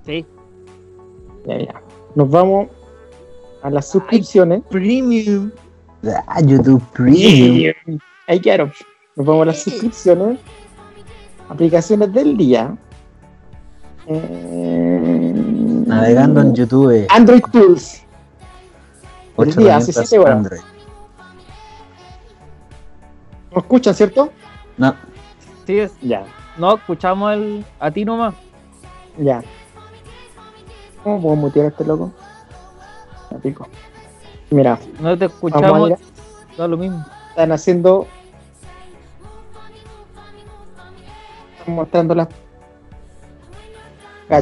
Sí. Ya, ya. Nos vamos a las suscripciones. Premium. Ah, YouTube Premium. Ahí quedaron. Nos vamos a las suscripciones. Aplicaciones del día. Eh, Navegando en YouTube. Android Tools. Ocho el día, hace herramientas siete horas. Android. ¿No escuchan, cierto? No, Sí, es. Ya, No, escuchamos el, a ti nomás. ya. ¿Cómo puedo mutear a este loco? Pico. Mira, No te escuchamos. Da lo mismo. están haciendo. Mostrando las.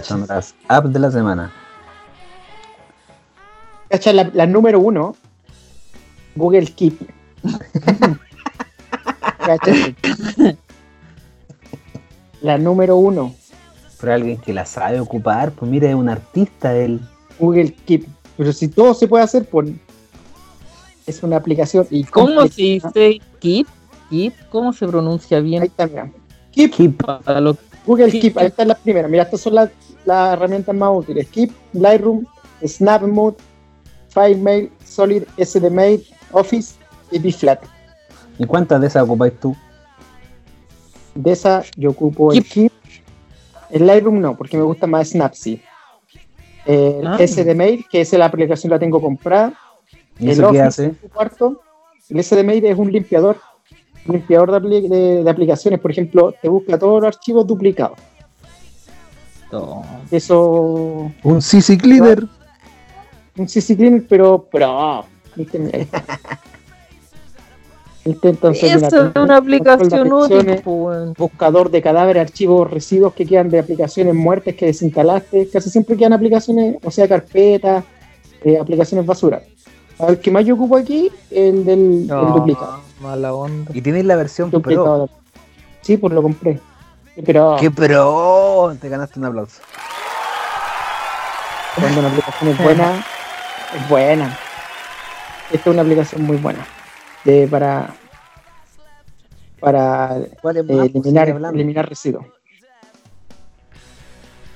Son las apps de la semana. Cacha, la, la número uno. Google Keep. Cacha. La número uno. Pero alguien que la sabe ocupar, pues mira, es un artista él. Google Keep. Pero si todo se puede hacer, pues. Es una aplicación. Y ¿Cómo se dice Keep? Keep, ¿cómo se pronuncia Ahí bien? está, mira. Keep. Keep. Google Keep. Keep, ahí están las primeras. Mira, estas son las, las herramientas más útiles. Keep, Lightroom, SnapMode, FileMail, Solid, SDMail, Office y BFlat. ¿Y cuántas de esas ocupáis tú? De esa yo ocupo el Keep. El Lightroom no, porque me gusta más Snapseed. El Ah. SDMail, que esa la aplicación la tengo comprada. ¿Y el eso qué Office hace? en cuarto. El SDMail es un limpiador. Un limpiador de, apli- de- de aplicaciones. Por ejemplo, te busca todos los archivos duplicados. No. Eso Un CC Cleaner. un CC Cleaner, pero está. ¿Viste? Entonces, Eso mira, es una aplicación útil, pues, buscador de cadáveres, archivos, residuos que quedan de aplicaciones muertas que desinstalaste. Casi siempre quedan aplicaciones, o sea, carpetas, eh, aplicaciones basura. El que más yo ocupo aquí, el del el No, duplicado. mala onda. Y tenéis la versión Pro. Duplicado. Sí, pues lo compré. Pero ¡Qué pro! Te ganaste un aplauso. cuando una aplicación es buena, es buena. Esta es una aplicación muy buena. De, para para ¿Cuál es eh, eliminar, eliminar residuos.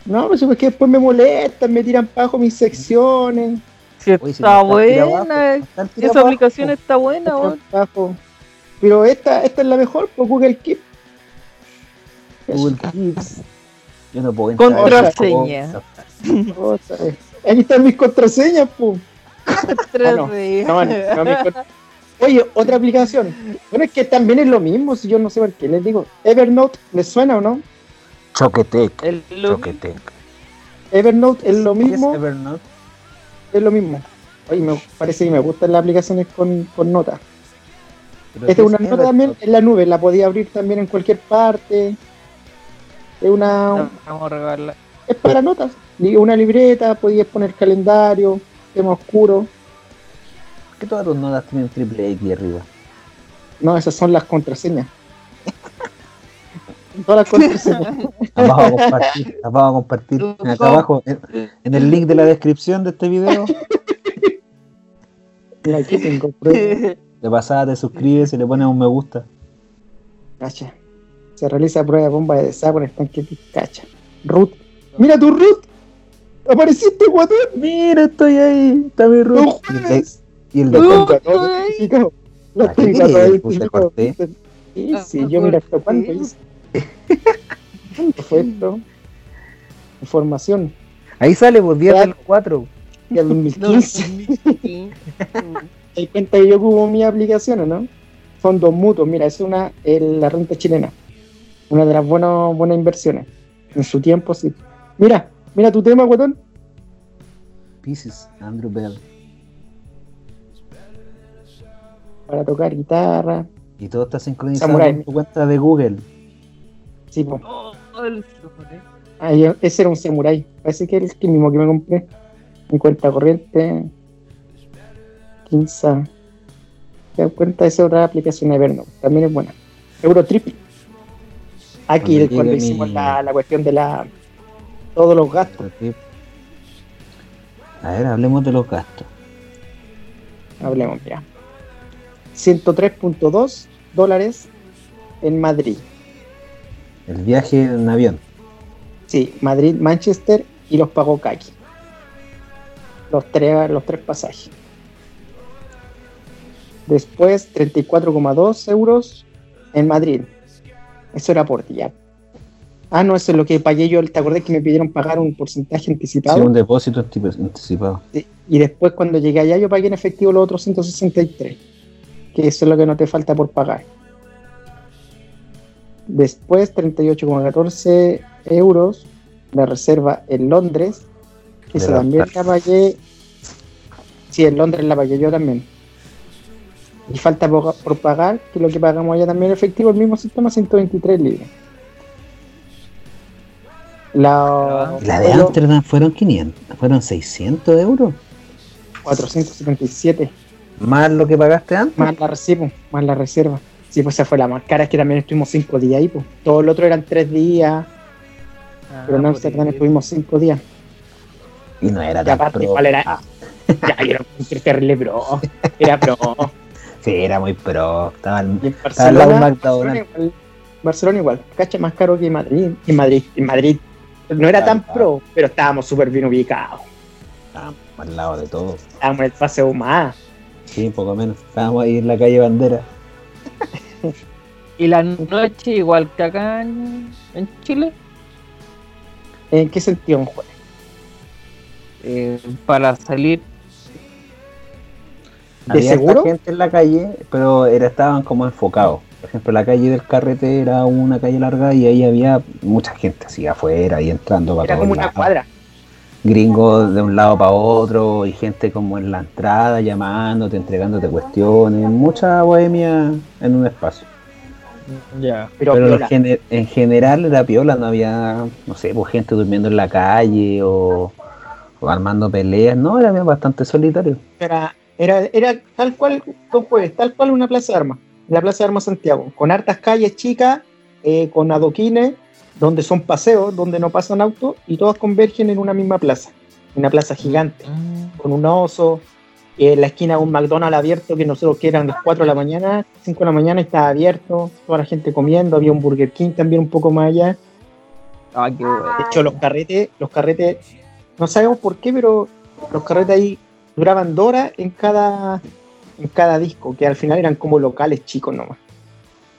No, pues es que después me molestan, me tiran abajo mis secciones. Si Oye, si está buena, abajo, está tirado esa abajo. aplicación está buena, abajo. Pero esta, esta es la mejor, por Google Keep. Google Keeps. Yo no puedo entrar. Contraseña. Ahí están mis contraseñas, pum. no, No, no, mis con- Oye, otra aplicación. Bueno, es que también es lo mismo, si yo no sé por qué. Les digo, Evernote, ¿les suena o no? Choquetec. Choquetec. Evernote es lo ¿Qué es mismo, Evernote? Es lo mismo. Oye, me parece que me gustan las aplicaciones con, con notas. Esta ¿qué es una nota también en la nube, la podía abrir también en cualquier parte. Es una. Vamos a regalar. Es para notas. Una libreta, podías poner calendario, tema oscuro. ¿Por qué todas tus notas tienen triple X arriba? No, esas son las contraseñas. Todas las contraseñas. Las vamos a compartir. Las vamos a compartir. Acá abajo, en, en el link de la descripción de este video. Mira, aquí tengo. De pasada te suscribes y le pones un me gusta. Cacha. Se realiza prueba de bomba de desagüe en el tanque cacha. Ruth. Mira tu Ruth. Apareciste, guatón. Mira, estoy ahí. Está mi No Ruth. Y el de-. Y el de Los tengo a todos identificados. Los ¿A qué tengo a todos querías? Te identificados. corté. Sí, sí, yo mira esto. ¿Cuándo hice? ¿Cuándo fue esto? Información. Ahí sale, pues 10 Ya. del 4. Que el 2015. Te das cuenta que yo ocupo mis aplicaciones, ¿no? Fondos mutuos, mira, es una, el- la renta chilena. Una de las buenas, buenas inversiones. En su tiempo, sí. Mira, mira tu tema, guatón. Pieces, Andrew Bell. Para tocar guitarra. Y todo está sincronizado Samurai. con tu cuenta de Google. Sí, po. Oh, el sobre. Ah, yo- ese era un samurai. Parece que es el mismo que me compré. Mi cuenta corriente. 15. ¿Te das cuenta? Esa otra aplicación de Evernote. También es buena. Eurotrip. Aquí Cuando es cuando llegue hicimos mi- la, la cuestión de la todos los gastos. A ver, hablemos de los gastos. Hablemos ya. 103.2 dólares en Madrid. El viaje en avión. Sí, Madrid, Manchester y los pagó Kaki. Los tres, los tres pasajes. Después 34,2 euros en Madrid. Eso era por día. Ah, no, eso es lo que pagué yo. ¿Te acordás que me pidieron pagar un porcentaje anticipado? Sí, un depósito anticipado. Y después cuando llegué allá yo pagué en efectivo los otros 163. Que eso es lo que no te falta por pagar. Después 38,14 euros de reserva en Londres. Que la también la pagué. Sí, en Londres la pagué yo también. Y falta por, por pagar, que lo que pagamos allá también efectivo, el mismo sistema, 123 libras. La, la de Amsterdam fueron 500, fueron 600 euros. 477. Más lo que pagaste antes. Más la recibo, más la reserva. Sí, pues esa fue la más cara, es que también estuvimos cinco días ahí, pues. Todo el otro eran tres días, Ah, pero en Amsterdam estuvimos cinco días. Y no era Y tan aparte, pro. ¿cuál era? Ah, Ya, yo era un terrible pro. Era pro. sí, era muy pro. Estaba en Estaba al lado de Barcelona. Barcelona igual, Barcelona igual, cacha más caro que Madrid. En Madrid, en Madrid no era tan Claro. pro, pero estábamos súper bien ubicados. estábamos al lado de todo. Estábamos en el paseo más. Sí, poco menos. Estábamos ahí en la calle Bandera. Y la noche, igual que acá en, en Chile, ¿En qué sentido, juez? eh, para salir. ¿De Había seguro? gente en la calle, pero era, estaban como enfocados. Por ejemplo, la calle del carrete era una calle larga y ahí había mucha gente así afuera y entrando para Era como una lados. cuadra. Gringos de un lado para otro y gente como en la entrada llamándote, entregándote cuestiones. Mucha bohemia en un espacio. Ya. Pero, Pero, en, general era piola, no había, no sé, pues gente durmiendo en la calle o, o armando peleas. No, era bastante solitario. era, era, era tal cual, Jueves, tal cual una plaza de armas, la plaza de armas Santiago, con hartas calles chicas, eh, con adoquines, donde son paseos, donde no pasan autos, y todas convergen en una misma plaza, una plaza gigante, con un oso, eh, en la esquina un McDonald's abierto, que nosotros que eran las 4 de la mañana, 5 de la mañana estaba abierto, toda la gente comiendo, había un Burger King también un poco más allá, Ah, qué bueno. de hecho, los carretes, los carretes, no sabemos por qué, pero los carretes ahí duraban dos horas en cada, en cada disco, que al final eran como locales chicos nomás.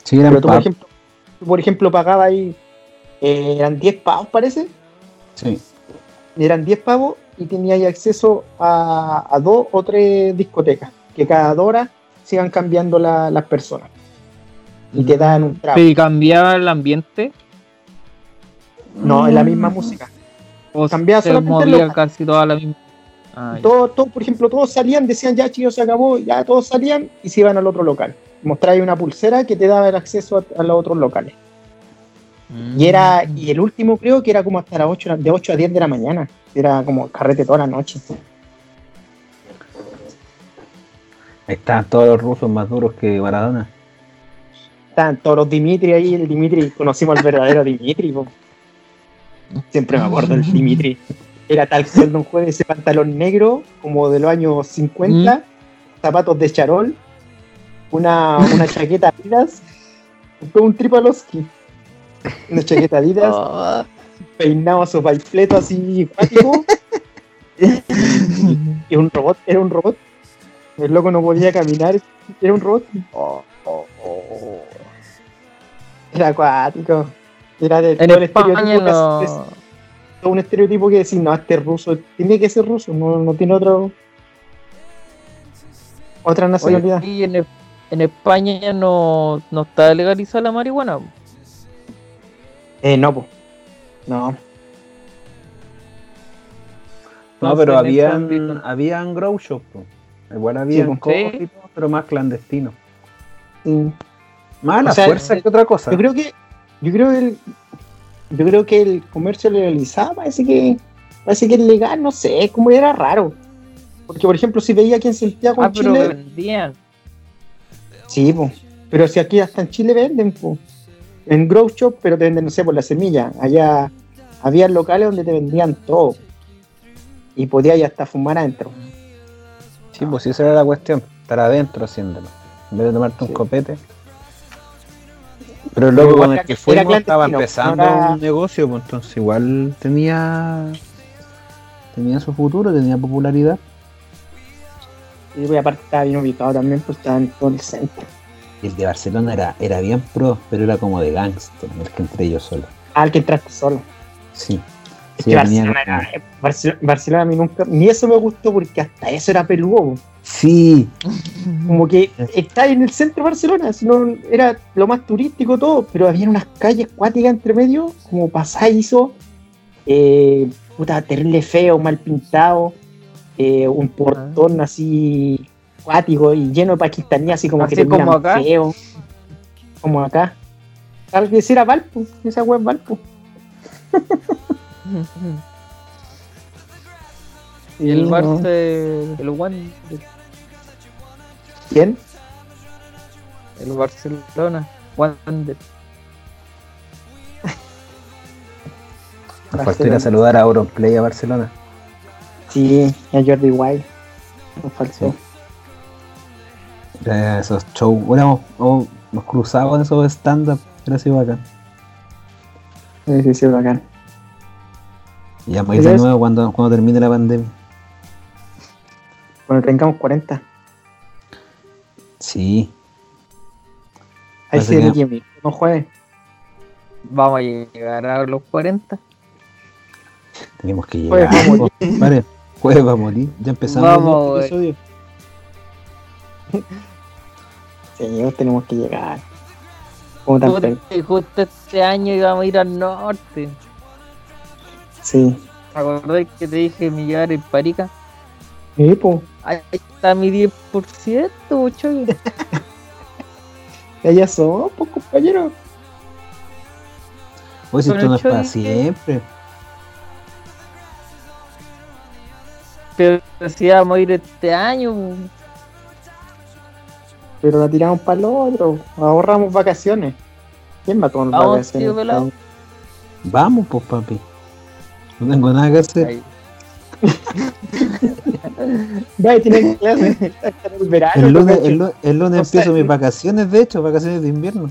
Sí, eran Pero tú, por ejemplo, tú, por ejemplo, pagabas ahí eh, eran 10 pavos, parece. Sí. Eran 10 pavos y teníais acceso a, a dos o tres discotecas, que cada dos horas sigan cambiando la- las personas. Y te dan un trago. ¿Y cambiaba el ambiente? No, es la misma música. ¿O Cambiaba se solamente el movía local. casi toda la misma? Ah, ya. Todos, todos, por ejemplo, todos salían, decían ya chicos, se acabó, ya todos salían y se iban al otro local. Mostraba una pulsera que te daba el acceso a, a los otros locales. Y era, y el último creo que era como hasta las 8, de 8 a 10 de la mañana. Era como carrete toda la noche. Ahí estaban todos los rusos más duros que Maradona. Estaban todos los Dimitri ahí, el Dimitri, conocimos al verdadero Dimitri. po. Siempre me acuerdo del Dimitri. Era tal cual un jueves ese pantalón negro, como de los años 50, zapatos de charol, una, una chaqueta Adidas, un tripaloski. Una chaqueta Adidas, Ah, peinado su paipleto así cuático. y un robot, era un robot. El loco no podía caminar, era un robot. Era acuático. Era de en todo el estereotipo que no. hace- todo un estereotipo que decir, no, este es ruso, tiene que ser ruso, no, no tiene otro otra nacionalidad. Y en, en España no, no está legalizada la marihuana. Eh, no, po. No. No, Entonces, pero en ese habían, habían grow shops. po. Igual habían Sí, cosas sí. pero más clandestinos. Más a la O sea, fuerza eh, que otra cosa. Yo creo que, yo creo que el, yo creo que el comercio legalizado parece que, parece que es legal, no sé, como era raro. Porque por ejemplo, si veía aquí en Santiago Ah, en pero Chile, vendían. sí, po. pero si aquí hasta en Chile venden, po. En Grow Shop, pero te venden, no sé, por la semilla. Allá había locales donde te vendían todo. Y podías hasta fumar adentro. Sí, pues sí, esa era la cuestión. Estar adentro haciéndolo. En vez de tomarte un Sí. copete. Pero luego con el que fuimos estaba clandestino, empezando no era- un negocio, pues entonces igual tenía tenía su futuro, tenía popularidad. Y pues, aparte estaba bien ubicado también, pues estaba en todo el centro. El de Barcelona era, era bien pro, pero era como de gangster, el que entré yo solo. Ah, el que entraste solo. Sí. Es Sí, que Barcelona, era- Barce- Barcelona a mí nunca, ni eso me gustó porque hasta eso era peludo. Sí, Como que está en el centro de Barcelona, si no, era lo más turístico todo, pero había unas calles cuáticas entre medio, como pasadizo, eh, puta, terrible feo, mal pintado, eh, un portón así cuático y lleno de pakistaníes, así como Así que te como acá. feo, como acá. Tal vez era Valpo, esa web Valpo. Y el no. el One, ¿Quién? el Barcelona, Wander. faltó ir a saludar a Auronplay a Barcelona. Sí, a Jordi Wild. Nos faltó. Esos shows, bueno, oh, nos cruzaban en esos stand-up, era así bacán. Sí, sí, sí, bacán. Y ya vamos ir de nuevo cuando, cuando termine la pandemia. Bueno, tengamos 40. Sí, Ahí sí, que- Amigo, no juegue. Vamos a llegar a los 40. tenemos que Jueves llegar. va a morir. po. Vale, jueves va a morir. Ya empezamos Vamos, el episodio. Sí, tenemos que llegar. Como tan Justo, justo este año íbamos a ir al norte. Sí. ¿Te acordás que te dije mi en Parica? Sí, po. Ahí está mi 10%, mucho. Allá son, pues, compañero. Oye, si esto no es para siempre. Pero si vamos a ir este año. Pero la tiramos para el otro. Ahorramos vacaciones. ¿Quién va a tomar Vamos, tío, vacaciones? pelado. Vamos, pues, papi. No tengo nada que hacer. Ahí. Va a tener clases hasta el verano. El lunes, el, lu- el lunes empiezo mis vacaciones, de hecho, vacaciones de invierno.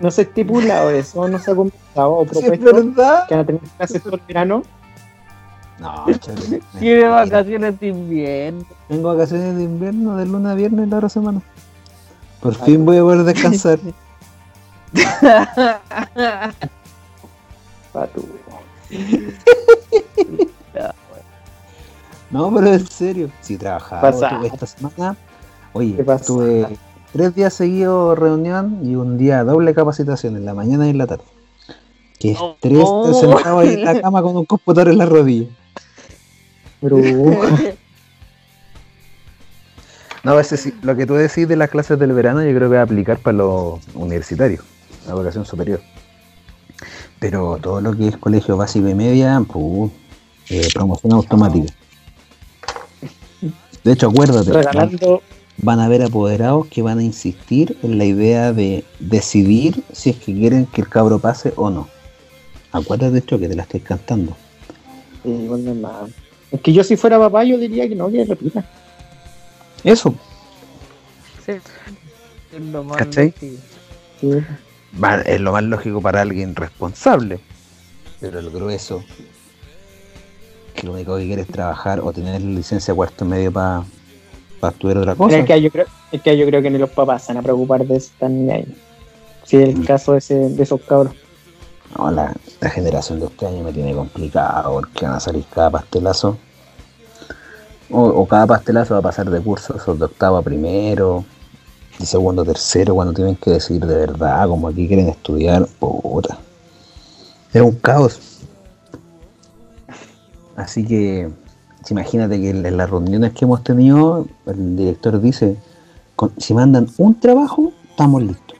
No se estipula eso, no se ha conversado o Sí, es propuesto verdad. que van a tener clases todo el verano. No, chale. Tiene vacaciones de invierno. Tengo vacaciones de invierno de lunes a viernes la otra semana. Por fin voy a poder descansar. Patu. No, pero en serio. Si trabajaba esta semana. Oye, tuve tres días seguidos reunión y un día doble capacitación en la mañana y en la tarde. Que Oh. estrés estar sentado ahí en la cama con un computador en la rodilla. Pero No, ese sí, lo que tú decís de las clases del verano yo creo que va a aplicar para los universitarios, la educación superior. Pero todo lo que es colegio básico y media, puh, eh, promoción automática. De hecho, acuérdate, van, regalando. van a haber apoderados que van a insistir en la idea de decidir si es que quieren que el cabro pase o no. Acuérdate de hecho que te la estoy cantando. Sí, igual no es nada. Es que yo si fuera papá yo diría que no, que repita. Eso, Sí. Es lo más ¿Cachai? lógico. Sí. Es lo más lógico para alguien responsable. Pero el grueso, que lo único que quiere es trabajar o tener licencia cuarto medio para estudiar otra cosa. Es que yo creo, es que yo creo que ni los papás se van a preocupar de esta niña ahí. Si es el caso de, ese, de esos cabros. No, la, la generación de este año me tiene complicado porque van a salir cada pastelazo. O, cada pastelazo va a pasar de cursos de octavo a primero, de segundo a tercero, cuando tienen que decidir de verdad, como aquí quieren estudiar, puta. Es un caos. Así que, imagínate que en las reuniones que hemos tenido, el director dice, si mandan un trabajo, estamos listos.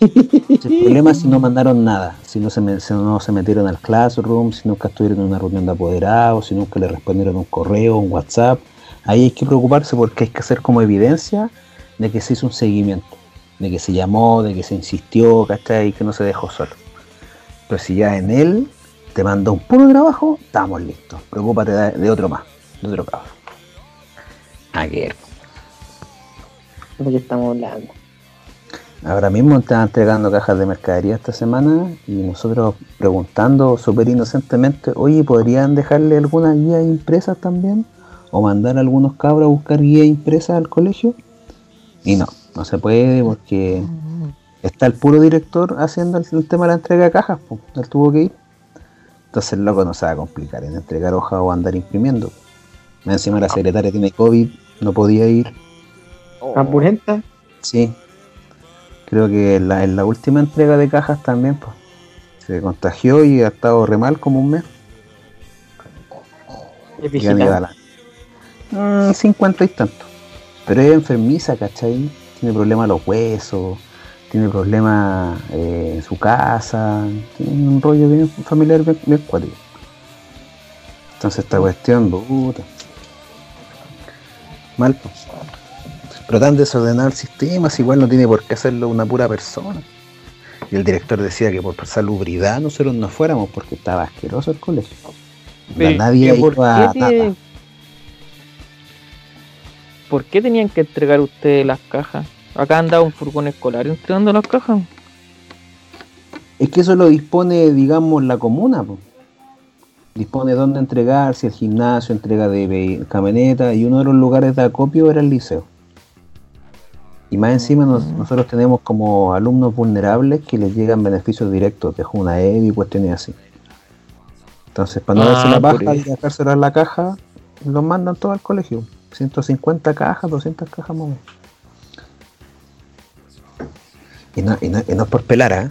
El problema es si no mandaron nada, si no se, metieron al classroom, si nunca estuvieron en una reunión de apoderados, si nunca le respondieron un correo, un WhatsApp. Ahí hay que preocuparse porque hay que hacer como evidencia de que se hizo un seguimiento, de que se llamó, de que se insistió, ¿cachai? Y que no se dejó solo. Pero si ya en él te mandó un puro trabajo, estamos listos. Preocúpate de, otro más, de otro cabrón. Aguer. De que estamos hablando. Ahora mismo están entregando cajas de mercadería esta semana y nosotros preguntando súper inocentemente, oye, ¿podrían dejarle algunas guías impresas también? ¿O mandar a algunos cabros a buscar guías impresas al colegio? Y no, no se puede porque está el puro director haciendo el, el tema de la entrega de cajas, pues, él tuvo que ir. Entonces el loco no se va a complicar en entregar hojas o andar imprimiendo. Encima la secretaria tiene COVID, no podía ir. Oh. ¿Ambulenta? Sí. Creo que en la, en la última entrega de cajas también, pues. Se contagió y ha estado re mal como un mes. Es vigilante. la- Mm, 50 y tanto. Pero es enfermiza, ¿cachai? Tiene problemas los huesos, tiene problemas eh, en su casa, tiene un rollo bien familiar, bien, bien cuático. Entonces esta cuestión, puta. Mal, pues. Pero tan desordenado el sistema, si igual no tiene por qué hacerlo una pura persona. Y el director decía que por salubridad nosotros no fuéramos porque estaba asqueroso el colegio. Pero, nadie ¿por iba a qué te- ¿Por qué tenían que entregar ustedes las cajas? Acá andaba un furgón escolar entregando las cajas. Es que eso lo dispone, digamos, la comuna. po. Dispone dónde entregar, si el gimnasio entrega de camioneta y uno de los lugares de acopio era el liceo. Y más encima nos- nosotros tenemos como alumnos vulnerables que les llegan beneficios directos de una y cuestiones así. Entonces, para no Ah, darse la por paja y eso. dejárselo en la caja, los mandan todo al colegio. 150 cajas, 200 cajas más. Y no, y no- y no es por pelar, ¿eh?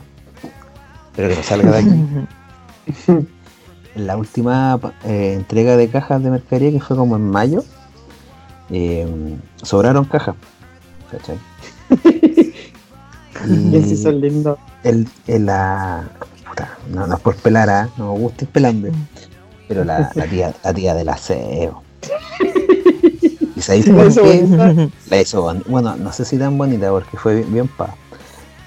Pero que no salga de aquí. La última eh, entrega de cajas de mercadería, que fue como en mayo, eh, sobraron cajas. ¿Cachai? Y son lindos. el, el- la, puta, no, no es por pelar, ¿ah? no me gusta pelando, pero la, la tía, la tía del aseo. ¿Y sabéis Sí, por qué? La hizo bueno, no sé si tan bonita porque fue bien, bien pa.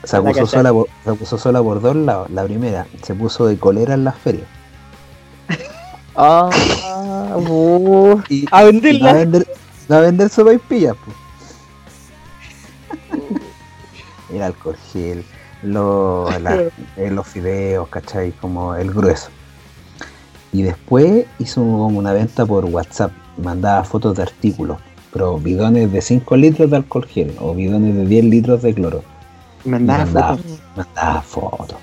Se acusó, sola por, se acusó sola por dos lados. La primera, se puso de colera en las ferias. Ah, Y, a y vender, va a vender sopa y pillas, pues. El alcohol gel, lo- la- eh, los fideos, ¿cachai? Como el grueso. Y después hizo una venta por WhatsApp. Mandaba fotos de artículos, pero bidones de 5 litros de alcohol gel o bidones de 10 litros de cloro. Me andaba Mandaba, fotos. mandaba fotos.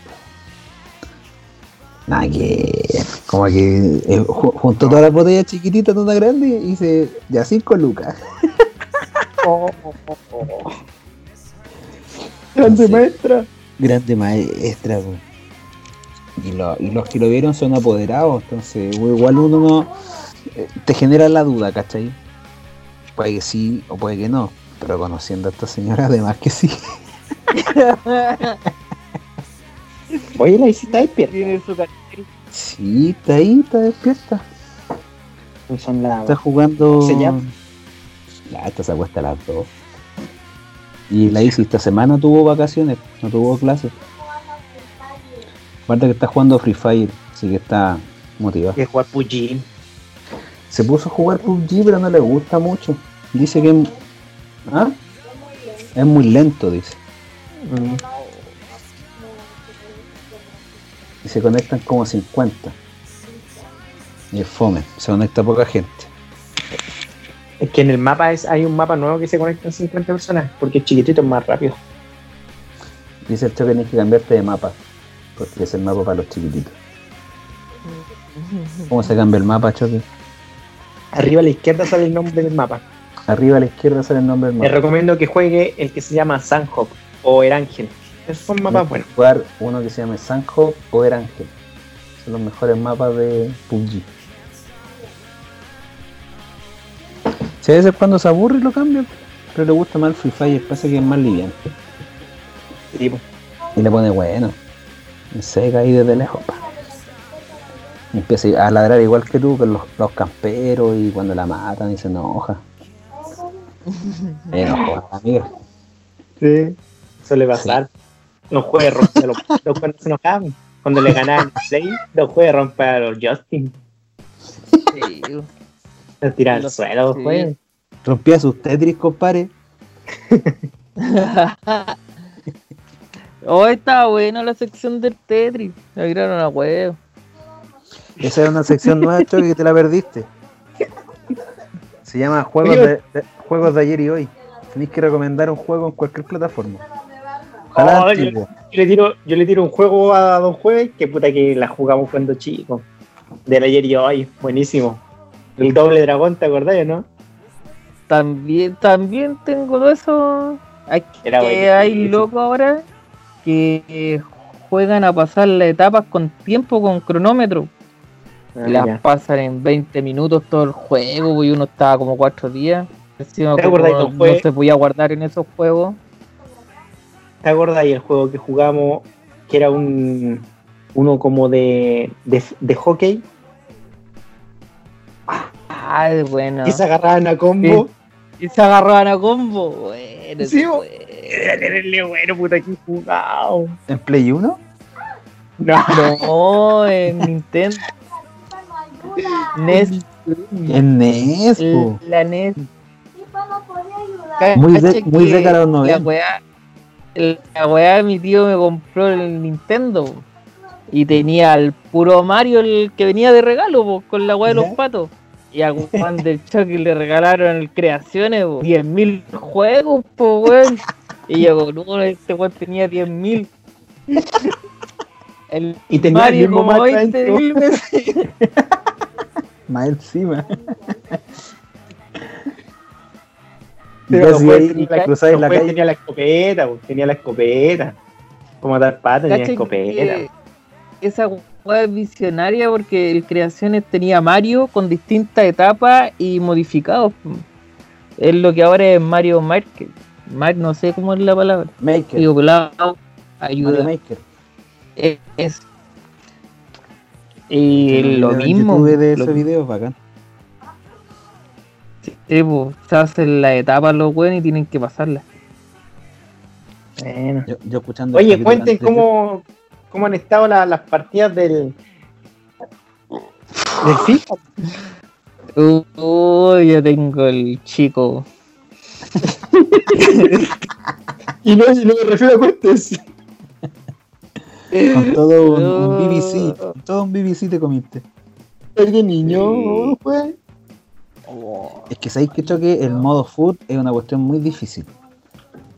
Nada que. Como que eh, ju- juntó todas las botellas chiquititas de una grande y dice, ya 5 lucas. Oh, oh, oh, oh. Grande Sí. maestra. Grande maestra, po. Y, lo- y los que lo vieron son apoderados, entonces igual uno no, eh, te genera la duda, ¿cachai? Puede que sí o puede que no, pero conociendo a esta señora, además que sí. Oye, la hiciste despierta. Tiene su cartel. Sí, está ahí, está despierta. Son las Está jugando. ¿Se llama? Esta se acuesta a las dos. Y la Isi esta semana tuvo vacaciones, no tuvo clases. Aparte que está jugando Free Fire, así que está motivada. que jugar PUBG. Se puso a jugar PUBG, pero no le gusta mucho. Dice que es- ¿Ah? es muy lento, dice. Mm. Y se conectan como 50. Y es fome, se conecta poca gente. Es que en el mapa es, hay un mapa nuevo que se conectan 50 personas, porque el chiquitito es más rápido. Dice el choque que tienes que cambiarte de mapa, porque es el mapa para los chiquititos. ¿Cómo se cambia el mapa, choque? Arriba a la izquierda sale el nombre del mapa. Arriba a la izquierda sale el nombre del Les mapa. recomiendo que juegue el que se llama Sanhok o Erangel. Esos son mapas buenos. Jugar uno que se llame Sanjo o Erangel. Son los mejores mapas de PUBG. Si a veces cuando se aburre lo cambia, pero le gusta más el Free Fire, pasa que es más liviano. Sí. Y le pone bueno. Y seca ahí desde lejos. pa. Y empieza a ladrar igual que tú con los, los camperos y cuando la matan y se enoja. Se enoja, amiga. Sí. Suele pasar. Los jueves rompen a los, se enojaban. Cuando le ganaban el play, los jueves rompen a los Justin. Sí. Los tiran al Los- suelo los sí. jueves. Rompía sus Tetris, compadre. Oh, estaba buena la sección del Tetris. Me agregaron a huevo. Esa es una sección nueva, Choque, que te la perdiste. Se llama Juegos de, de- Juegos de ayer y hoy. Tenéis que recomendar un juego en cualquier plataforma. Ojalá Oh. Yo le tiro, yo le tiro un juego a Don Jueves, que puta que la jugamos cuando chico. Del ayer y hoy, buenísimo. El doble dragón, ¿te acordás, no? También, también tengo todo eso. Era que hay locos ahora que juegan a pasar las etapas con tiempo, con cronómetro. Ah, las ya. pasan en 20 minutos todo el juego y uno estaba como 4 días. Encima ¿Te como acordás de no, los juegos? se podía guardar en esos juegos. ¿Te acordás el juego que jugamos, que era un uno como de, de, de hockey? Ay, bueno. Y se agarraban a combo. Y se agarraban a combo. Bueno, Sí, tenerle bueno, puta que jugado. ¿En Play 1? No, No, en Nintendo. NES. En NES, po. La NES. Muy de- muy década los 90. La weá, la weá, mi tío me compró el Nintendo. Y tenía al puro Mario, el que venía de regalo, po, con la weá de los patos. Y a Juan del Chucky le regalaron el Creaciones, po, 10.000 juegos, po, weón. Y yo, no, este weón tenía 10.000. El Y tenía el Mario mismo como mapa 20.000 veces. Más encima. Pero ahí tenían la cruzáis en la calle. tenía la escopeta, po, tenía la escopeta. Como matar patas, tenía ¿Cachai escopeta. Esa es visionaria porque el Creaciones tenía Mario con distintas etapas y modificados. Es lo que ahora es Mario Maker. Mar, no sé cómo es la palabra. Maker. Digo, Mario ayuda. Maker. Es, es- Y lo mismo. De lo- ese video, bacán. sí, po, se hacen las etapas los buenos y tienen que pasarlas. Bueno. Yo, yo escuchando Oye, cuenten cómo, cómo han estado la- las partidas del, del FIFA. Uy, yo tengo el chico. Y no, y no me refiero a cuentas. Con todo un, un BBC. Con todo un BBC te comiste. de niño, Sí. pues. Es que sabéis que choque el modo foot es una cuestión muy difícil.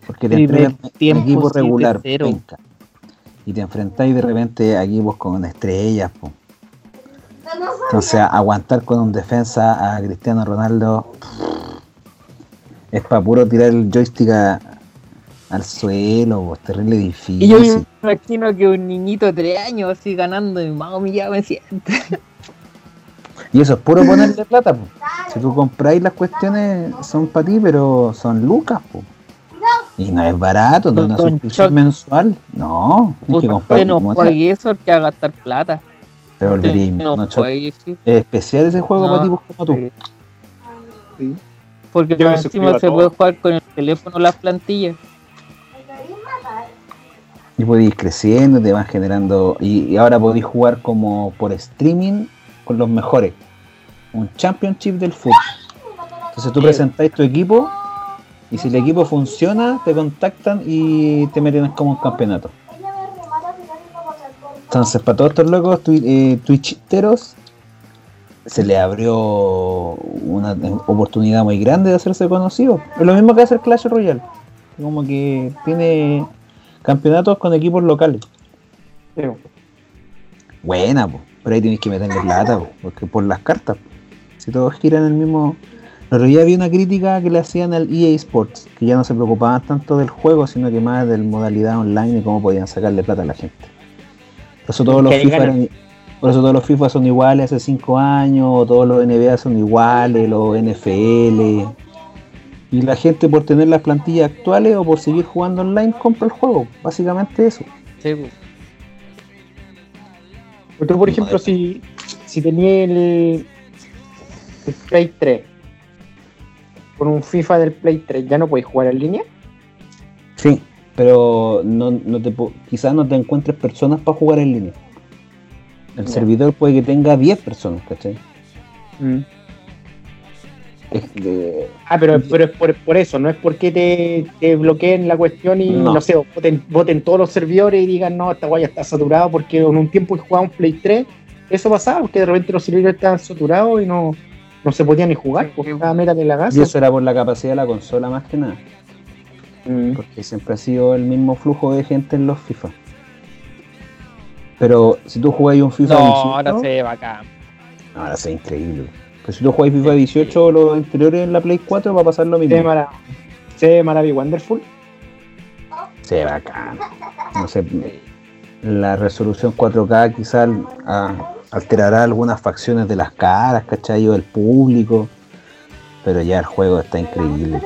Porque te entregan equipo 7-0. regular. penca. Y te enfrentáis de repente a equipos con estrellas, po. Entonces, aguantar con un defensa a Cristiano Ronaldo es para puro tirar el joystick a- al suelo, po, es terrible difícil. Y yo me imagino que un niñito de 3 años así ganando y más humillado me siento. Y eso es puro ponerle plata, po. Si tú compráis las cuestiones, son para ti, pero son lucas, po. Y no es barato, no es una suscripción mensual. No, tienes que comprar no juegue eso que a gastar plata. Te volverías No no, juegue, sí. Es especial ese juego No. para tipos como tú. Sí. Porque Yo encima a se todo. puede jugar con el teléfono las plantillas. Y podéis ir creciendo, te van generando. Y, y ahora podéis jugar como por streaming con los mejores. Un championship del fútbol. Entonces tú presentáis tu equipo y si el equipo funciona, te contactan y te meten como un campeonato. Entonces, para todos estos locos twi- eh, twitcheros, se le abrió una oportunidad muy grande de hacerse conocido. Es lo mismo que hace el Clash Royale. Como que tiene campeonatos con equipos locales. Sí. Buena, po. pero ahí tienes que meterle plata, po, porque por las cartas. po. Si todos giran el mismo. Otro día había una crítica que le hacían al EA Sports, que ya no se preocupaban tanto del juego, sino que más del modalidad online y cómo podían sacarle plata a la gente. Por eso todos los FIFA ganan. eran- por eso todos los FIFA son iguales hace 5 años, todos los NBA son iguales, los NFL. Y la gente por tener las plantillas actuales o por seguir jugando online compra el juego. Básicamente eso. Sí, pues. Pero tú, por ejemplo, si, si tenías el, el Play 3 con un FIFA del Play 3, ¿ya no podéis jugar en línea? Sí, pero no, no te, quizás no te encuentres personas para jugar en línea. El servidor puede que tenga 10 personas, ¿cachai? Es que- Ah, pero, pero es por, por eso, no es porque te, te bloqueen la cuestión y no, No. sé, voten, voten todos los servidores y digan, no, esta guaya está saturado porque en un tiempo que jugaba un Play 3, eso pasaba, porque de repente los servidores estaban saturados y no, no se podían ni jugar, porque cada meta de la y casa. eso era por la capacidad de la consola más que nada, Mm. porque siempre ha sido el mismo flujo de gente en los FIFA. Pero si tú jugáis un FIFA No, 18, ahora se ve bacán. ahora es increíble. Pero si tú jugáis FIFA 18 o los anteriores en la Play 4 va a pasar lo Se ve mismo. mara- se ve Maravi Wonderful. Se ve bacán. No sé, la resolución 4K quizás ah, alterará algunas facciones de las caras, ¿cachai? O del público. Pero ya el juego está increíble.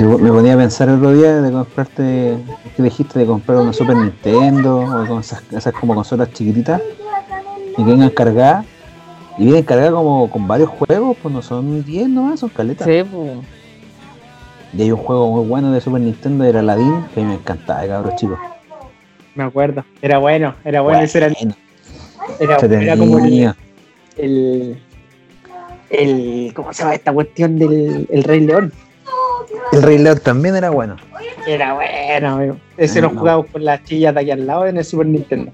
Me ponía a pensar el otro día de comprarte, que dijiste de comprar una Super Nintendo o con esas, esas como consolas chiquititas y que vengan cargadas. Y vienen cargadas como con varios juegos, pues no son 10 nomás, son caletas. Sí, pues. Y hay un juego muy bueno de Super Nintendo, era Aladdin, que a mí me encantaba, cabros chicos. Me acuerdo. Era bueno, era bueno. ese era, Bueno, era, era como el, el, el- ¿Cómo se llama esta cuestión del el Rey León? El Rey León también era bueno. Era bueno, amigo. Ese Ah, nos no. jugábamos con las chillas de aquí al lado en el Super Nintendo.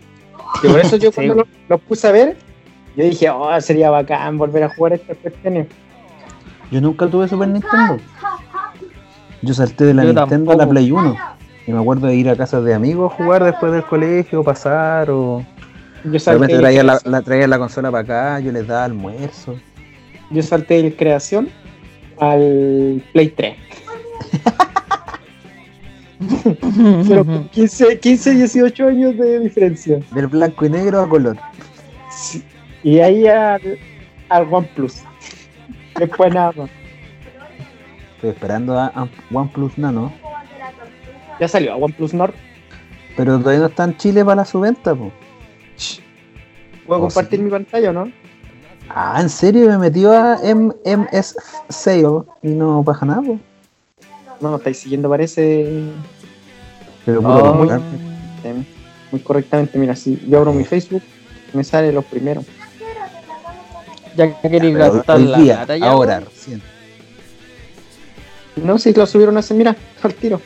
Y por eso yo cuando los los puse a ver, yo dije, oh, sería bacán volver a jugar estas cuestiones. Yo nunca tuve Super Nintendo. Yo salté de la Yo Nintendo a la. Play 1. Y me acuerdo de ir a casas de amigos a jugar después del colegio, pasar o... Yo De salté, traía la, la, traía la consola para acá, yo les daba almuerzo. yo salté de creación al Play 3. Pero con 15, 15, 18 años de diferencia. Del blanco y negro a color. Sí. Y ahí al, al OnePlus. Después nada más. Estoy esperando a, a OnePlus Nano. Ya salió a OnePlus Nord. Pero todavía no está en Chile para la su venta, po. ¿Puedo Oh, compartir sí. mi pantalla o no? Ah, ¿en serio? Me metió a MMS Sale y no pasa nada, po. No, estáis siguiendo, parece Pero Oh. puro muy- eh, muy correctamente. Mira, si yo abro mi Facebook, me sale los primeros. Ya queréis Pero gastar la día, plata ya. ahora, recién. No, si lo subieron hace, mira, al tiro.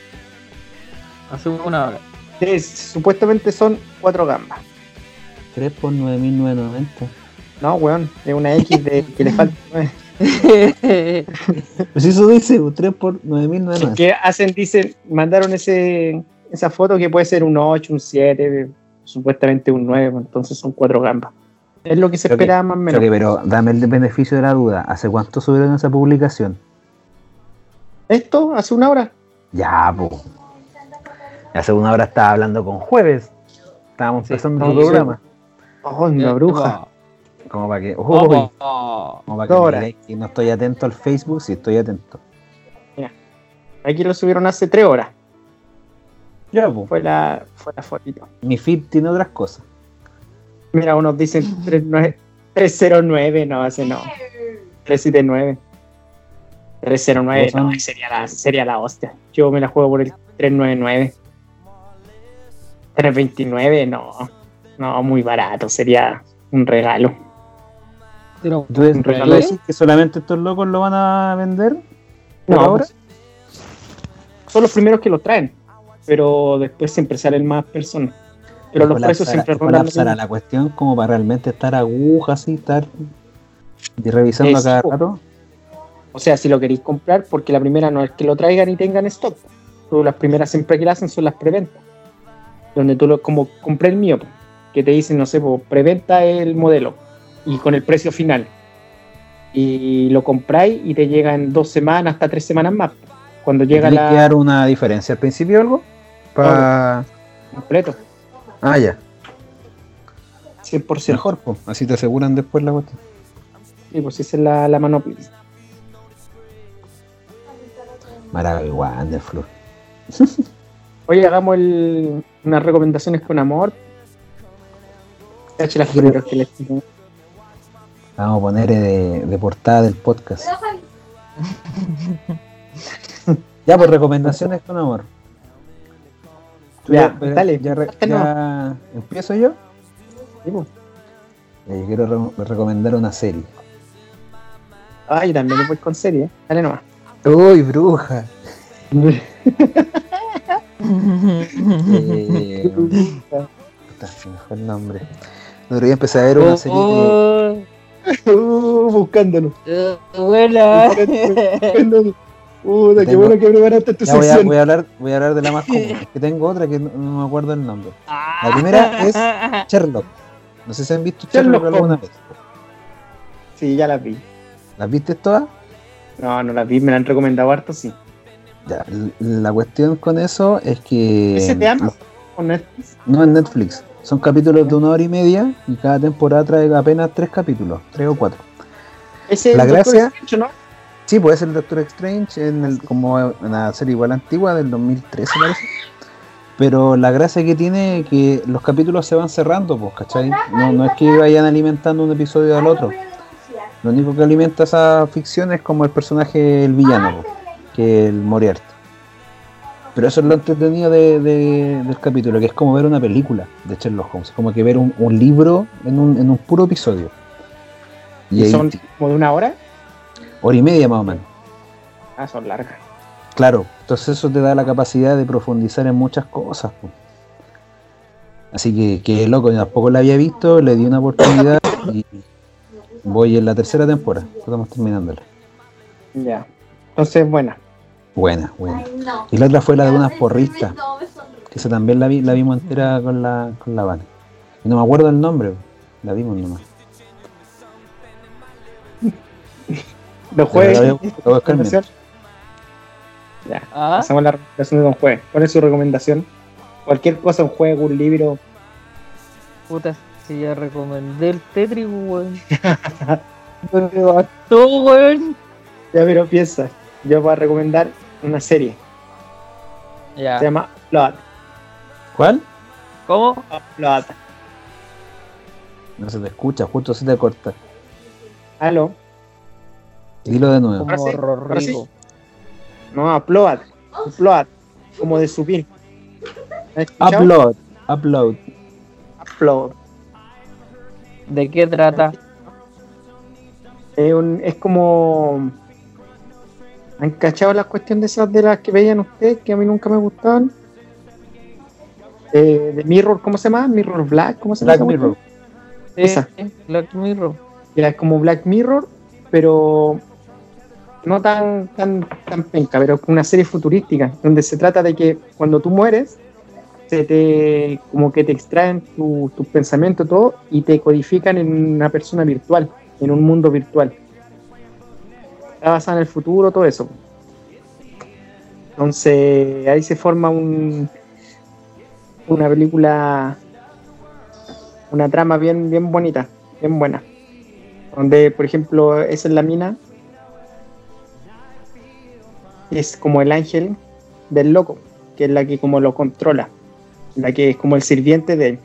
Hace una hora. Es- supuestamente son cuatro gambas. 3 por 9.990. No, weón, es una X de que le falta nueve. Pues eso dice, 3 por 9000 no es Es nada. que hacen, dicen, mandaron ese, esa foto que puede ser un 8, un 7, supuestamente un 9, entonces son 4 gambas. Es lo que se Creo que- esperaba más o menos. Ok, pero dame el beneficio de la duda. ¿Hace cuánto subieron esa publicación? Esto hace una hora. Ya, po. Hace una hora estaba hablando con Jueves. Estábamos Sí, empezando sí, el programa. Oh, una bruja. Como para que. Oh, Uy, oh. como para que que no estoy atento al Facebook, sí estoy atento. Aquí lo subieron hace 3 horas. Ya, po. Fue la, fue la fotito. Mi feed tiene otras cosas. Mira, unos dicen 39 309, no, ese no. 379. 309, no, sería la, sería la hostia. Yo me la juego por el 399. 329, no. No, muy barato, sería un regalo. Pero, Un ¿tú regalo. decís que solamente estos locos lo van a vender? ¿Por No, ahora? pues, son los primeros que lo traen, pero después siempre salen más personas. Pero los precios siempre rondan lo la cuestión como para realmente estar aguja así, estar y revisando a cada rato. O sea, si lo queréis comprar, porque la primera no es que lo traigan y tengan stock. Las primeras siempre que la hacen son las preventas. Donde tú lo, como compré el mío, que te dicen, no sé, po, preventa el modelo y con el precio final. Y lo compráis y te llega en dos semanas, hasta tres semanas más. Cuando llega ¿Tiene que la dar una diferencia al principio o algo? Pa... completo, Ah, ya. 100%. Mejor, pues. Así te aseguran después la cuestión. Sí, pues esa es la, la mano. Maravilloso, Wonderful. Oye, hagamos el, unas recomendaciones con amor. Cache las primeras que les. Vamos a poner eh, de, de portada del podcast. Ya, pues recomendaciones con amor. Tú Ya, ya, dale. ya, ya- empiezo yo. Sí, pues. Yo quiero re- recomendar una serie. Ay, también le voy con serie. Dale nomás. Uy, bruja. Eh, puta, se me fue el nombre. El otro día empecé a ver una serie que- Oh, Uh, buscándolo. oh, abuela. buscándolo. Puta, qué bueno que preparaste tu voy a, voy a hablar, voy a hablar de la más común. Es que tengo otra que no, no me acuerdo el nombre. La primera es Sherlock. No sé si han visto Sherlock, Sherlock alguna vez. Sí, ya las vi. ¿Las viste todas? No, no las vi, me la han recomendado harto, sí. Ya, la cuestión con eso es que. ¿Ese te ama? ¿O Netflix? No en Netflix. Son capítulos de una hora y media y cada temporada trae apenas tres capítulos, tres o cuatro. Ese es La el Doctor gracia- Strange, ¿no? Sí, puede ser el Doctor Strange en el, como una serie igual antigua del 2013 parece. Pero la gracia que tiene es que los capítulos se van cerrando, pues, ¿cachai? No, no es que vayan alimentando un episodio al otro. Lo único que alimenta esa ficción es como el personaje, el villano, pues, que el Moriarty. Pero eso es lo entretenido de- de- del capítulo, que es como ver una película de Sherlock Holmes, como que ver un, un libro en un, en un puro episodio. Y son como de una hora. hora y media más o menos. Ah, son largas. Claro, entonces eso te da la capacidad de profundizar en muchas cosas. Así que, que loco, yo tampoco la había visto, le di una oportunidad y voy en la tercera temporada. Estamos terminándola. Ya. Entonces, buena. Buena, buena. Ay, no. Y la otra fue la de No, sonríe. que esa también la vi, la vimos entera con la, con la Vane. Y no me acuerdo el nombre, la vimos nomás. Buscar recomendación. Ya. Ah, Pasamos a la recomendación de Don Jueves. ¿Cuál es su recomendación? Cualquier cosa, un juego, un libro. puta, si ya recomendé el Tetris, weón. No me bastó, weón. Ya, pero piensa. Yo voy a recomendar una serie. Ya. Se llama Upload. ¿Cuál? ¿Cómo? Upload. No se te escucha, justo se te corta. Aló. Dilo de nuevo. Ahora Como sí, ahora sí. No, Upload. Upload. Como de subir. Upload, upload. Upload. ¿De qué trata? Es, un- es como. ¿Han cachado las cuestiones de esas de las que veían ustedes que a mí nunca me gustaban? Eh, de Mirror, ¿cómo se llama? Mirror Black, ¿cómo se llama? Black Mirror. Esa. Eh, Black Mirror. Era como Black Mirror, pero no tan, tan, tan penca, pero una serie futurística, donde se trata de que cuando tú mueres, se te, como que te extraen tu- tus pensamientos, todo, y te codifican en una persona virtual, en un mundo virtual. Basada en el futuro, todo eso. Entonces, ahí se forma un, una película, una trama bien, bien bonita, bien buena. Donde, por ejemplo, esa es la mina, es como el ángel del loco, que es la que como lo controla, la que es como el sirviente de él.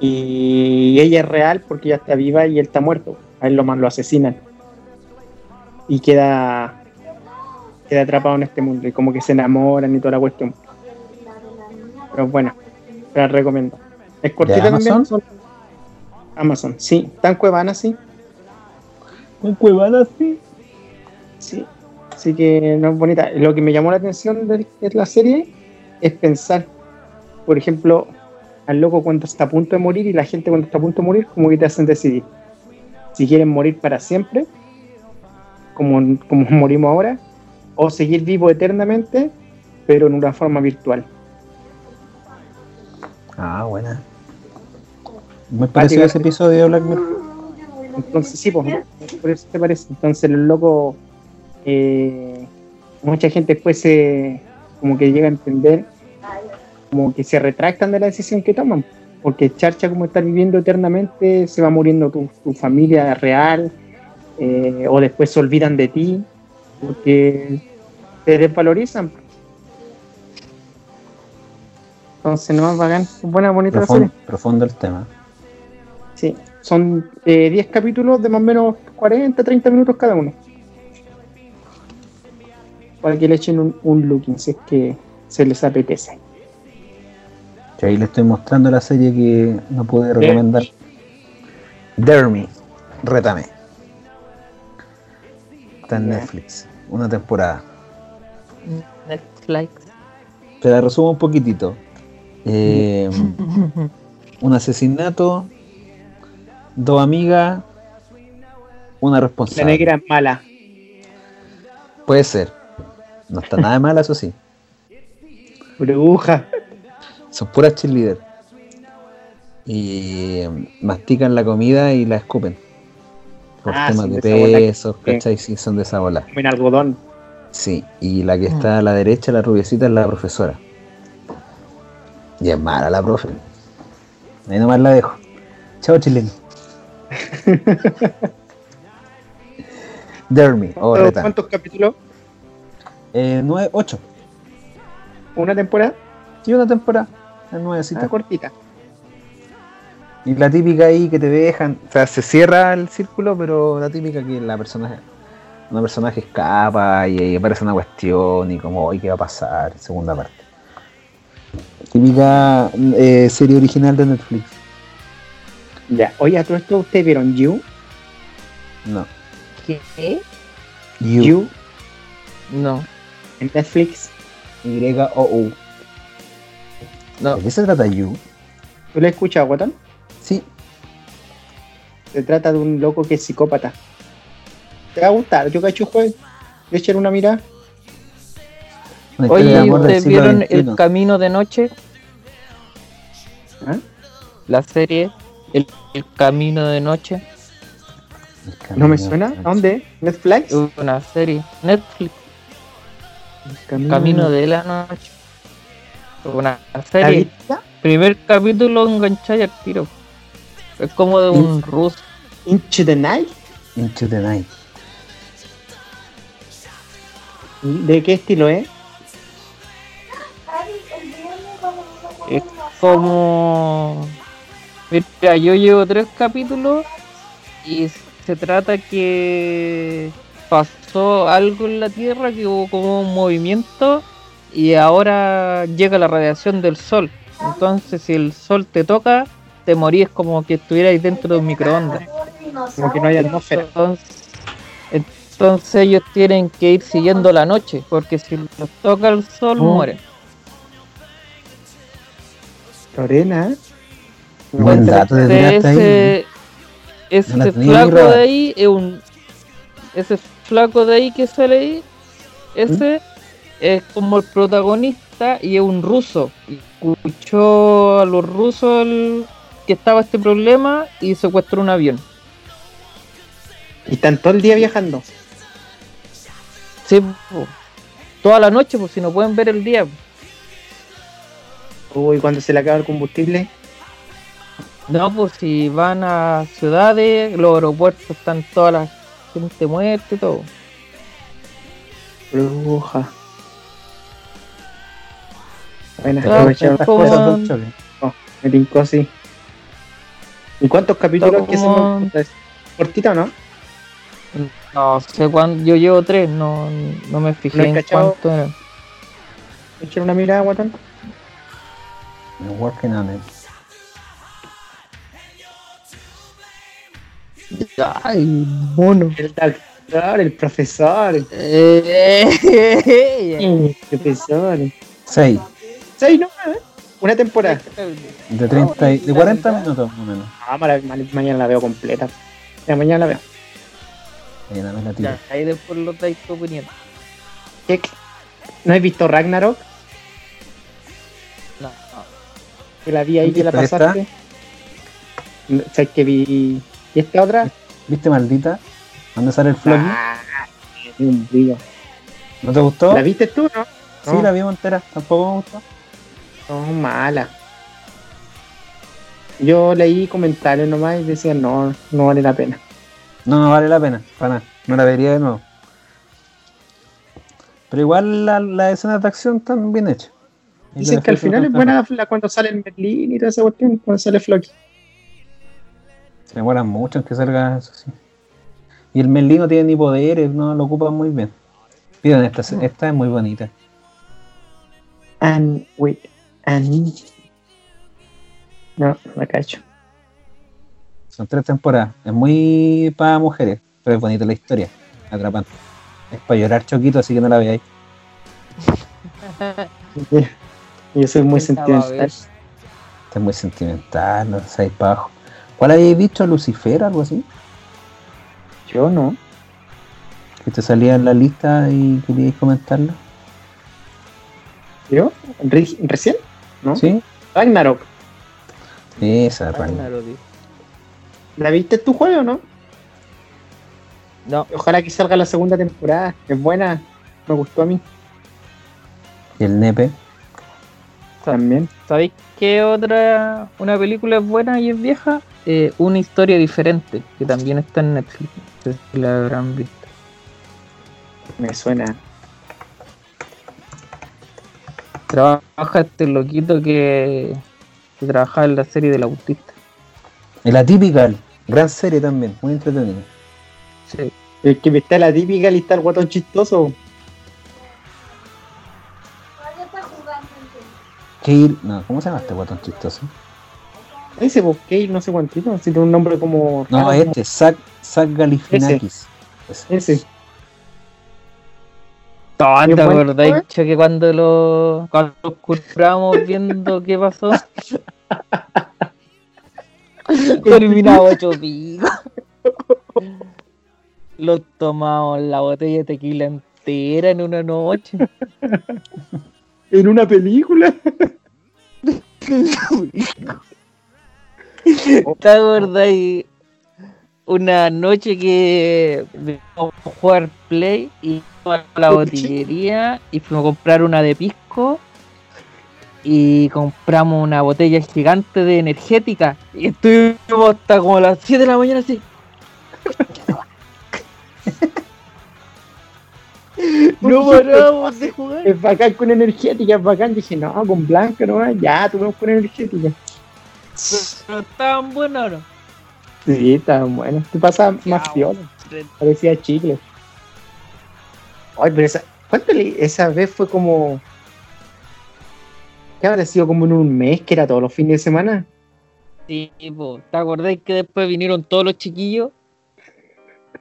Y ella es real porque ella está viva y él está muerto. A él lo, lo asesinan. Y queda, queda atrapado en este mundo. Y como que se enamoran y toda la cuestión. Pero bueno, te la recomiendo. Es cortita también. Amazon? son- Amazon, sí. Tan cuevana, sí. Un cuevana así. Sí, así que no es bonita. Lo que me llamó la atención de, de la serie es pensar, por ejemplo, al loco cuando está a punto de morir y la gente cuando está a punto de morir, como que te hacen decidir si quieren morir para siempre, como, como morimos ahora, o seguir vivo eternamente, pero en una forma virtual. Ah, buena. Muy parecido a ese episodio de Black Mirror. Entonces, sí, pues, por eso te parece. Entonces, los locos, eh, mucha gente después se, como que llega a entender, como que se retractan de la decisión que toman. Porque charcha como estar viviendo eternamente, se va muriendo tu, tu familia real, eh, o después se olvidan de ti, porque te desvalorizan. Entonces, no, bacán, buena, bonita serie. Profundo, profundo el tema. Sí, son eh, 10 capítulos de más o menos 40, 30 minutos cada uno. Para que le echen un, un looking, si es que se les apetece. Ahí le estoy mostrando la serie que no pude recomendar. Dare Me, Rétame. Está en. Netflix, una temporada. Netflix. Te la resumo un poquitito. Eh, un asesinato, dos amigas, una La responsable. negra es mala. Puede ser. No está nada de mal, eso sí. Bruja. Son puras cheerleaders. Y mastican la comida y la escupen. Por Ah, temas de pesos, que- ¿cachai? Sí, son de esa bola. Comen algodón. Sí, y la que está a la derecha, la rubiecita, es la profesora. Y es mala la profe. Ahí nomás la dejo. Chao, chileno. Dare me, oh, ¿Cuántos, capítulos? Eh, nueve, ocho. ¿Una temporada? Sí, una temporada. Es nuevecita. Ah, cortita. Y la típica ahí que te dejan, o sea, se cierra el círculo, pero la típica que la persona, una personaje escapa y, ahí aparece una cuestión y como, hoy ¿qué va a pasar? Segunda parte. Típica eh, serie original de Netflix. Ya. Oye, a todo esto, ¿ustedes vieron You? No. ¿Qué? You. You No, en Netflix. Y-O-U. no. ¿De qué se trata You? ¿Tú la has escuchado, Guatón? Sí. Se trata de un loco que es psicópata. ¿Te va a gustar? Yo cacho juez. Le echar una mirada. Oye, ¿ustedes vieron XXI. El Camino de Noche? ¿Ah? La serie El, El Camino de Noche. El ¿No me suena? ¿A dónde? ¿Netflix? Una serie. Netflix, Camino, Camino de la Noche. Una ¿La serie. Primer capítulo engancháis al tiro. Es como de un ruso. Into the Night. Into the Night. ¿De qué estilo es? Es como. Mira, yo llevo tres capítulos y se trata que pasó algo en la Tierra, que hubo como un movimiento y ahora llega la radiación del Sol. Entonces, si el Sol te toca, te morís como que estuvierais dentro de un microondas. Como que no hay atmósfera. Entonces, entonces ellos tienen que ir siguiendo la noche, porque si los toca el Sol, Oh. mueren. Lorena. Buen dato de ese, ese No flaco de ahí es un ese flaco de ahí que sale ahí, ese es como el protagonista y es un ruso. Y Escuchó a los rusos el- que estaba este problema y secuestró un avión. Y están todo el día viajando. Sí, po. toda la noche, pues si no pueden ver el día. Uy, cuando se le acaba el combustible. No, pues si van a ciudades, los aeropuertos están toda la gente muerta y todo. Bruja. Bueno, Ah, aprovecharon. Estas como- cosas son choque. Me tincó así. ¿Y cuántos capítulos que como- hacemos? ¿Cortita o no? No sé cuándo, yo llevo tres, no, no me fijé ¿No has en cachado? cuánto era. Echar una mirada, guatón. I'm working on it. Ay, mono. El doctor, el profesor. El Eh, profesor. 6 Seis, no, ¿eh? Una temporada. de 30 y- de 40 minutos más o menos. Ah, mañana la veo completa. Ya, mañana la veo. Ahí la me la tiro. Ya, ahí después lo dais tu opinión. ¿Qué? ¿No has visto Ragnarok? No, Que la vi ahí, que la pasaste. No, ¿Sabes que vi? ¿Y esta otra? ¿Viste maldita? ¿Dónde sale el floppy? Ah, un brillo. ¿No te gustó? ¿La viste tú, no? Sí, No. la vimos entera. Tampoco me gustó. No, mala. Yo leí comentarios nomás y decían, no, no vale la pena. No, no vale la pena. Para nada. No la vería de nuevo. Pero igual la- las escenas de acción están bien hechas. Y Dicen que al final es buena la, cuando sale el Merlín y toda esa cuestión, cuando sale Floki. Se demoran mucho en que salga eso, sí. Y el Merlín no tiene ni poderes, no lo ocupan muy bien. Miren, esta, esta es muy bonita. And wait, and no, la cacho. Son tres temporadas. Es muy para mujeres, pero es bonita la historia. Atrapante. Es para llorar choquito, así que no la veáis. Yo soy muy sentimental. ver. Esta es muy sentimental, no sabéis para abajo. ¿Cuál habéis visto? ¿Lucifer algo así? Yo no. Que te salía en la lista y queríais comentarlo. ¿Yo? Re- ¿Recién? ¿No? ¿Sí? Ragnarok. Esa, Ragnar. Ragnarok, tío. ¿La viste tu juego o no? No, Ojalá que salga la segunda temporada. Es buena. Me gustó a mí Y el nepe. también. ¿sabéis qué otra una película es buena y es vieja? Eh, una historia diferente, que también está en Netflix. No sé si la habrán visto. Me suena. Trabaja este loquito que, que trabajaba en la serie del autista. El Atypical. Gran serie también, muy entretenida. Sí. El que me está la típica lista el guatón chistoso. Está. No, ¿cómo se llama este guatón chistoso? Ese Bosque, no sé cuántito. Si tiene un nombre como. No, raro, este, Zach, Zach Galifianakis. Ese. Ese. Qué ¿Te acordáis que cuando lo cuando nos currábamos viendo qué pasó? Terminaba ocho picos. Lo tomamos la botella de tequila entera en una noche. En una película. ¿Te acordáis? Una noche que fuimos a jugar Play y a la botillería y fuimos a comprar una de pisco y compramos una botella gigante de energética y estuvimos hasta como las 7 de la mañana así. No paramos de jugar. Es bacán con energética, es bacán. Dije, no, con blanca nomás. Ya, tuvimos con energética. Pero estaban buenos, ¿no? Sí, está bueno. Te pasa más piola. Parecía chicle. Ay, pero esa. ¿Cuánto le- esa vez fue como. ¿Qué habrá sido como en un mes que era todos los fines de semana? Sí, po. ¿te acordáis que después vinieron todos los chiquillos?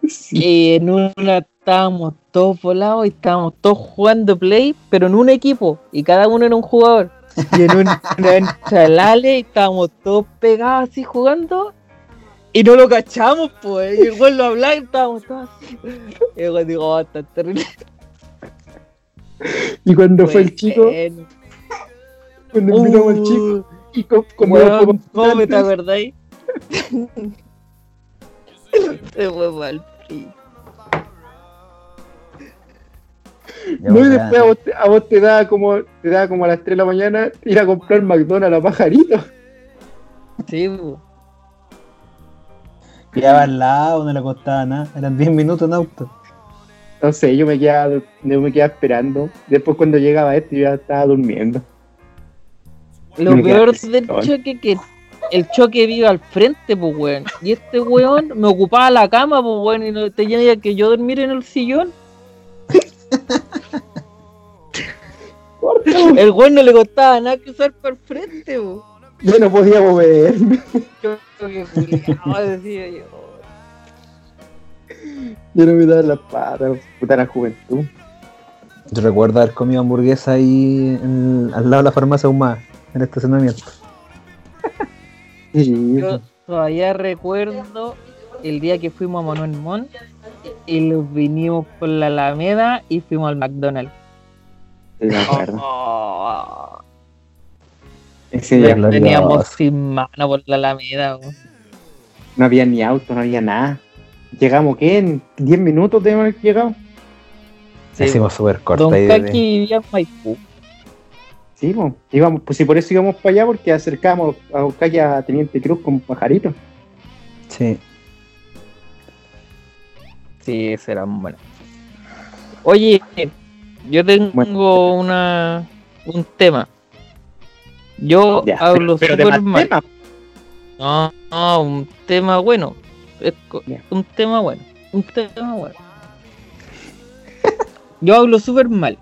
Sí. Y en una estábamos todos volados y estábamos todos jugando play, pero en un equipo, y cada uno era un jugador. Y en una entra el Ale y estábamos todos pegados así jugando. Y no lo cachamos, pues. Y el weón lo hablaba y estábamos todos así. Y el weón dijo, oh, está terrible. Y cuando fue el chico, cuando invitamos al chico, Uh, y co- como weón, como- ¿Cómo te acordáis? Se fue mal. No, y después a vos, te, a vos te da como te da como a las 3 de la mañana ir a comprar McDonald's a pajarito. Sí, po. Quedaba al lado, no le costaba nada. Eran 10 minutos en auto. No sé, yo me quedaba, yo me quedaba esperando. Después cuando llegaba este yo ya estaba durmiendo. Lo Me peor del choque que el choque vive al frente, pues weón. Y este weón me ocupaba la cama, pues weón, y no tenía que yo dormir en el sillón. El weón no le costaba nada que usar para el frente, pues. Yo no podía moverme. Culiao, decía yo. Yo no me daba las patas, puta la juventud. Yo recuerdo haber comido hamburguesa ahí en- al lado de la farmacia Humada, en el estacionamiento. Yo todavía recuerdo el día que fuimos a Manuel Montt y los vinimos por la Alameda y fuimos al McDonald's. sí, me acuerdo. Oh, Ese día Glorioso. teníamos sin mano por la Alameda. no había ni auto, no había nada. Llegamos, ¿qué? En 10 minutos debemos haber llegado. Sí, Hicimos súper corta Don y Kaki vivía en Maipú. Sí, pues, íbamos, pues sí, por eso íbamos para allá, porque acercamos a ya a Teniente Cruz con pajarito. Sí. Sí, serán buenos. Oye, yo tengo Bueno. una un tema. Yo Ya, hablo pero de súper más mal. temas. No, no, un tema bueno. Un tema bueno. Un tema bueno. Yo hablo súper mal.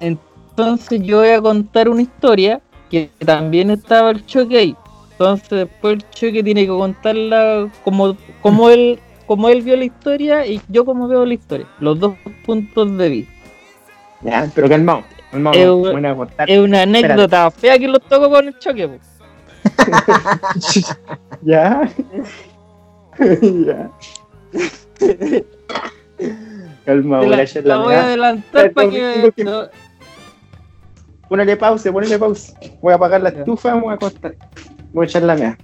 Entonces yo voy a contar una historia que también estaba el choque ahí. Entonces después el choque tiene que contarla como, como él como él vio la historia y yo como veo la historia. Los dos puntos de vista. Ya, pero calmado. Calmado, Eh, bueno, a contar. Es una anécdota fea que los toco con el choque. po. Ya. ya. Calma, voy la, a la voy a adelantar para que, que- no- Ponele pausa, ponele pausa. Voy a apagar la estufa, me voy a acostar. Voy a echar la mea.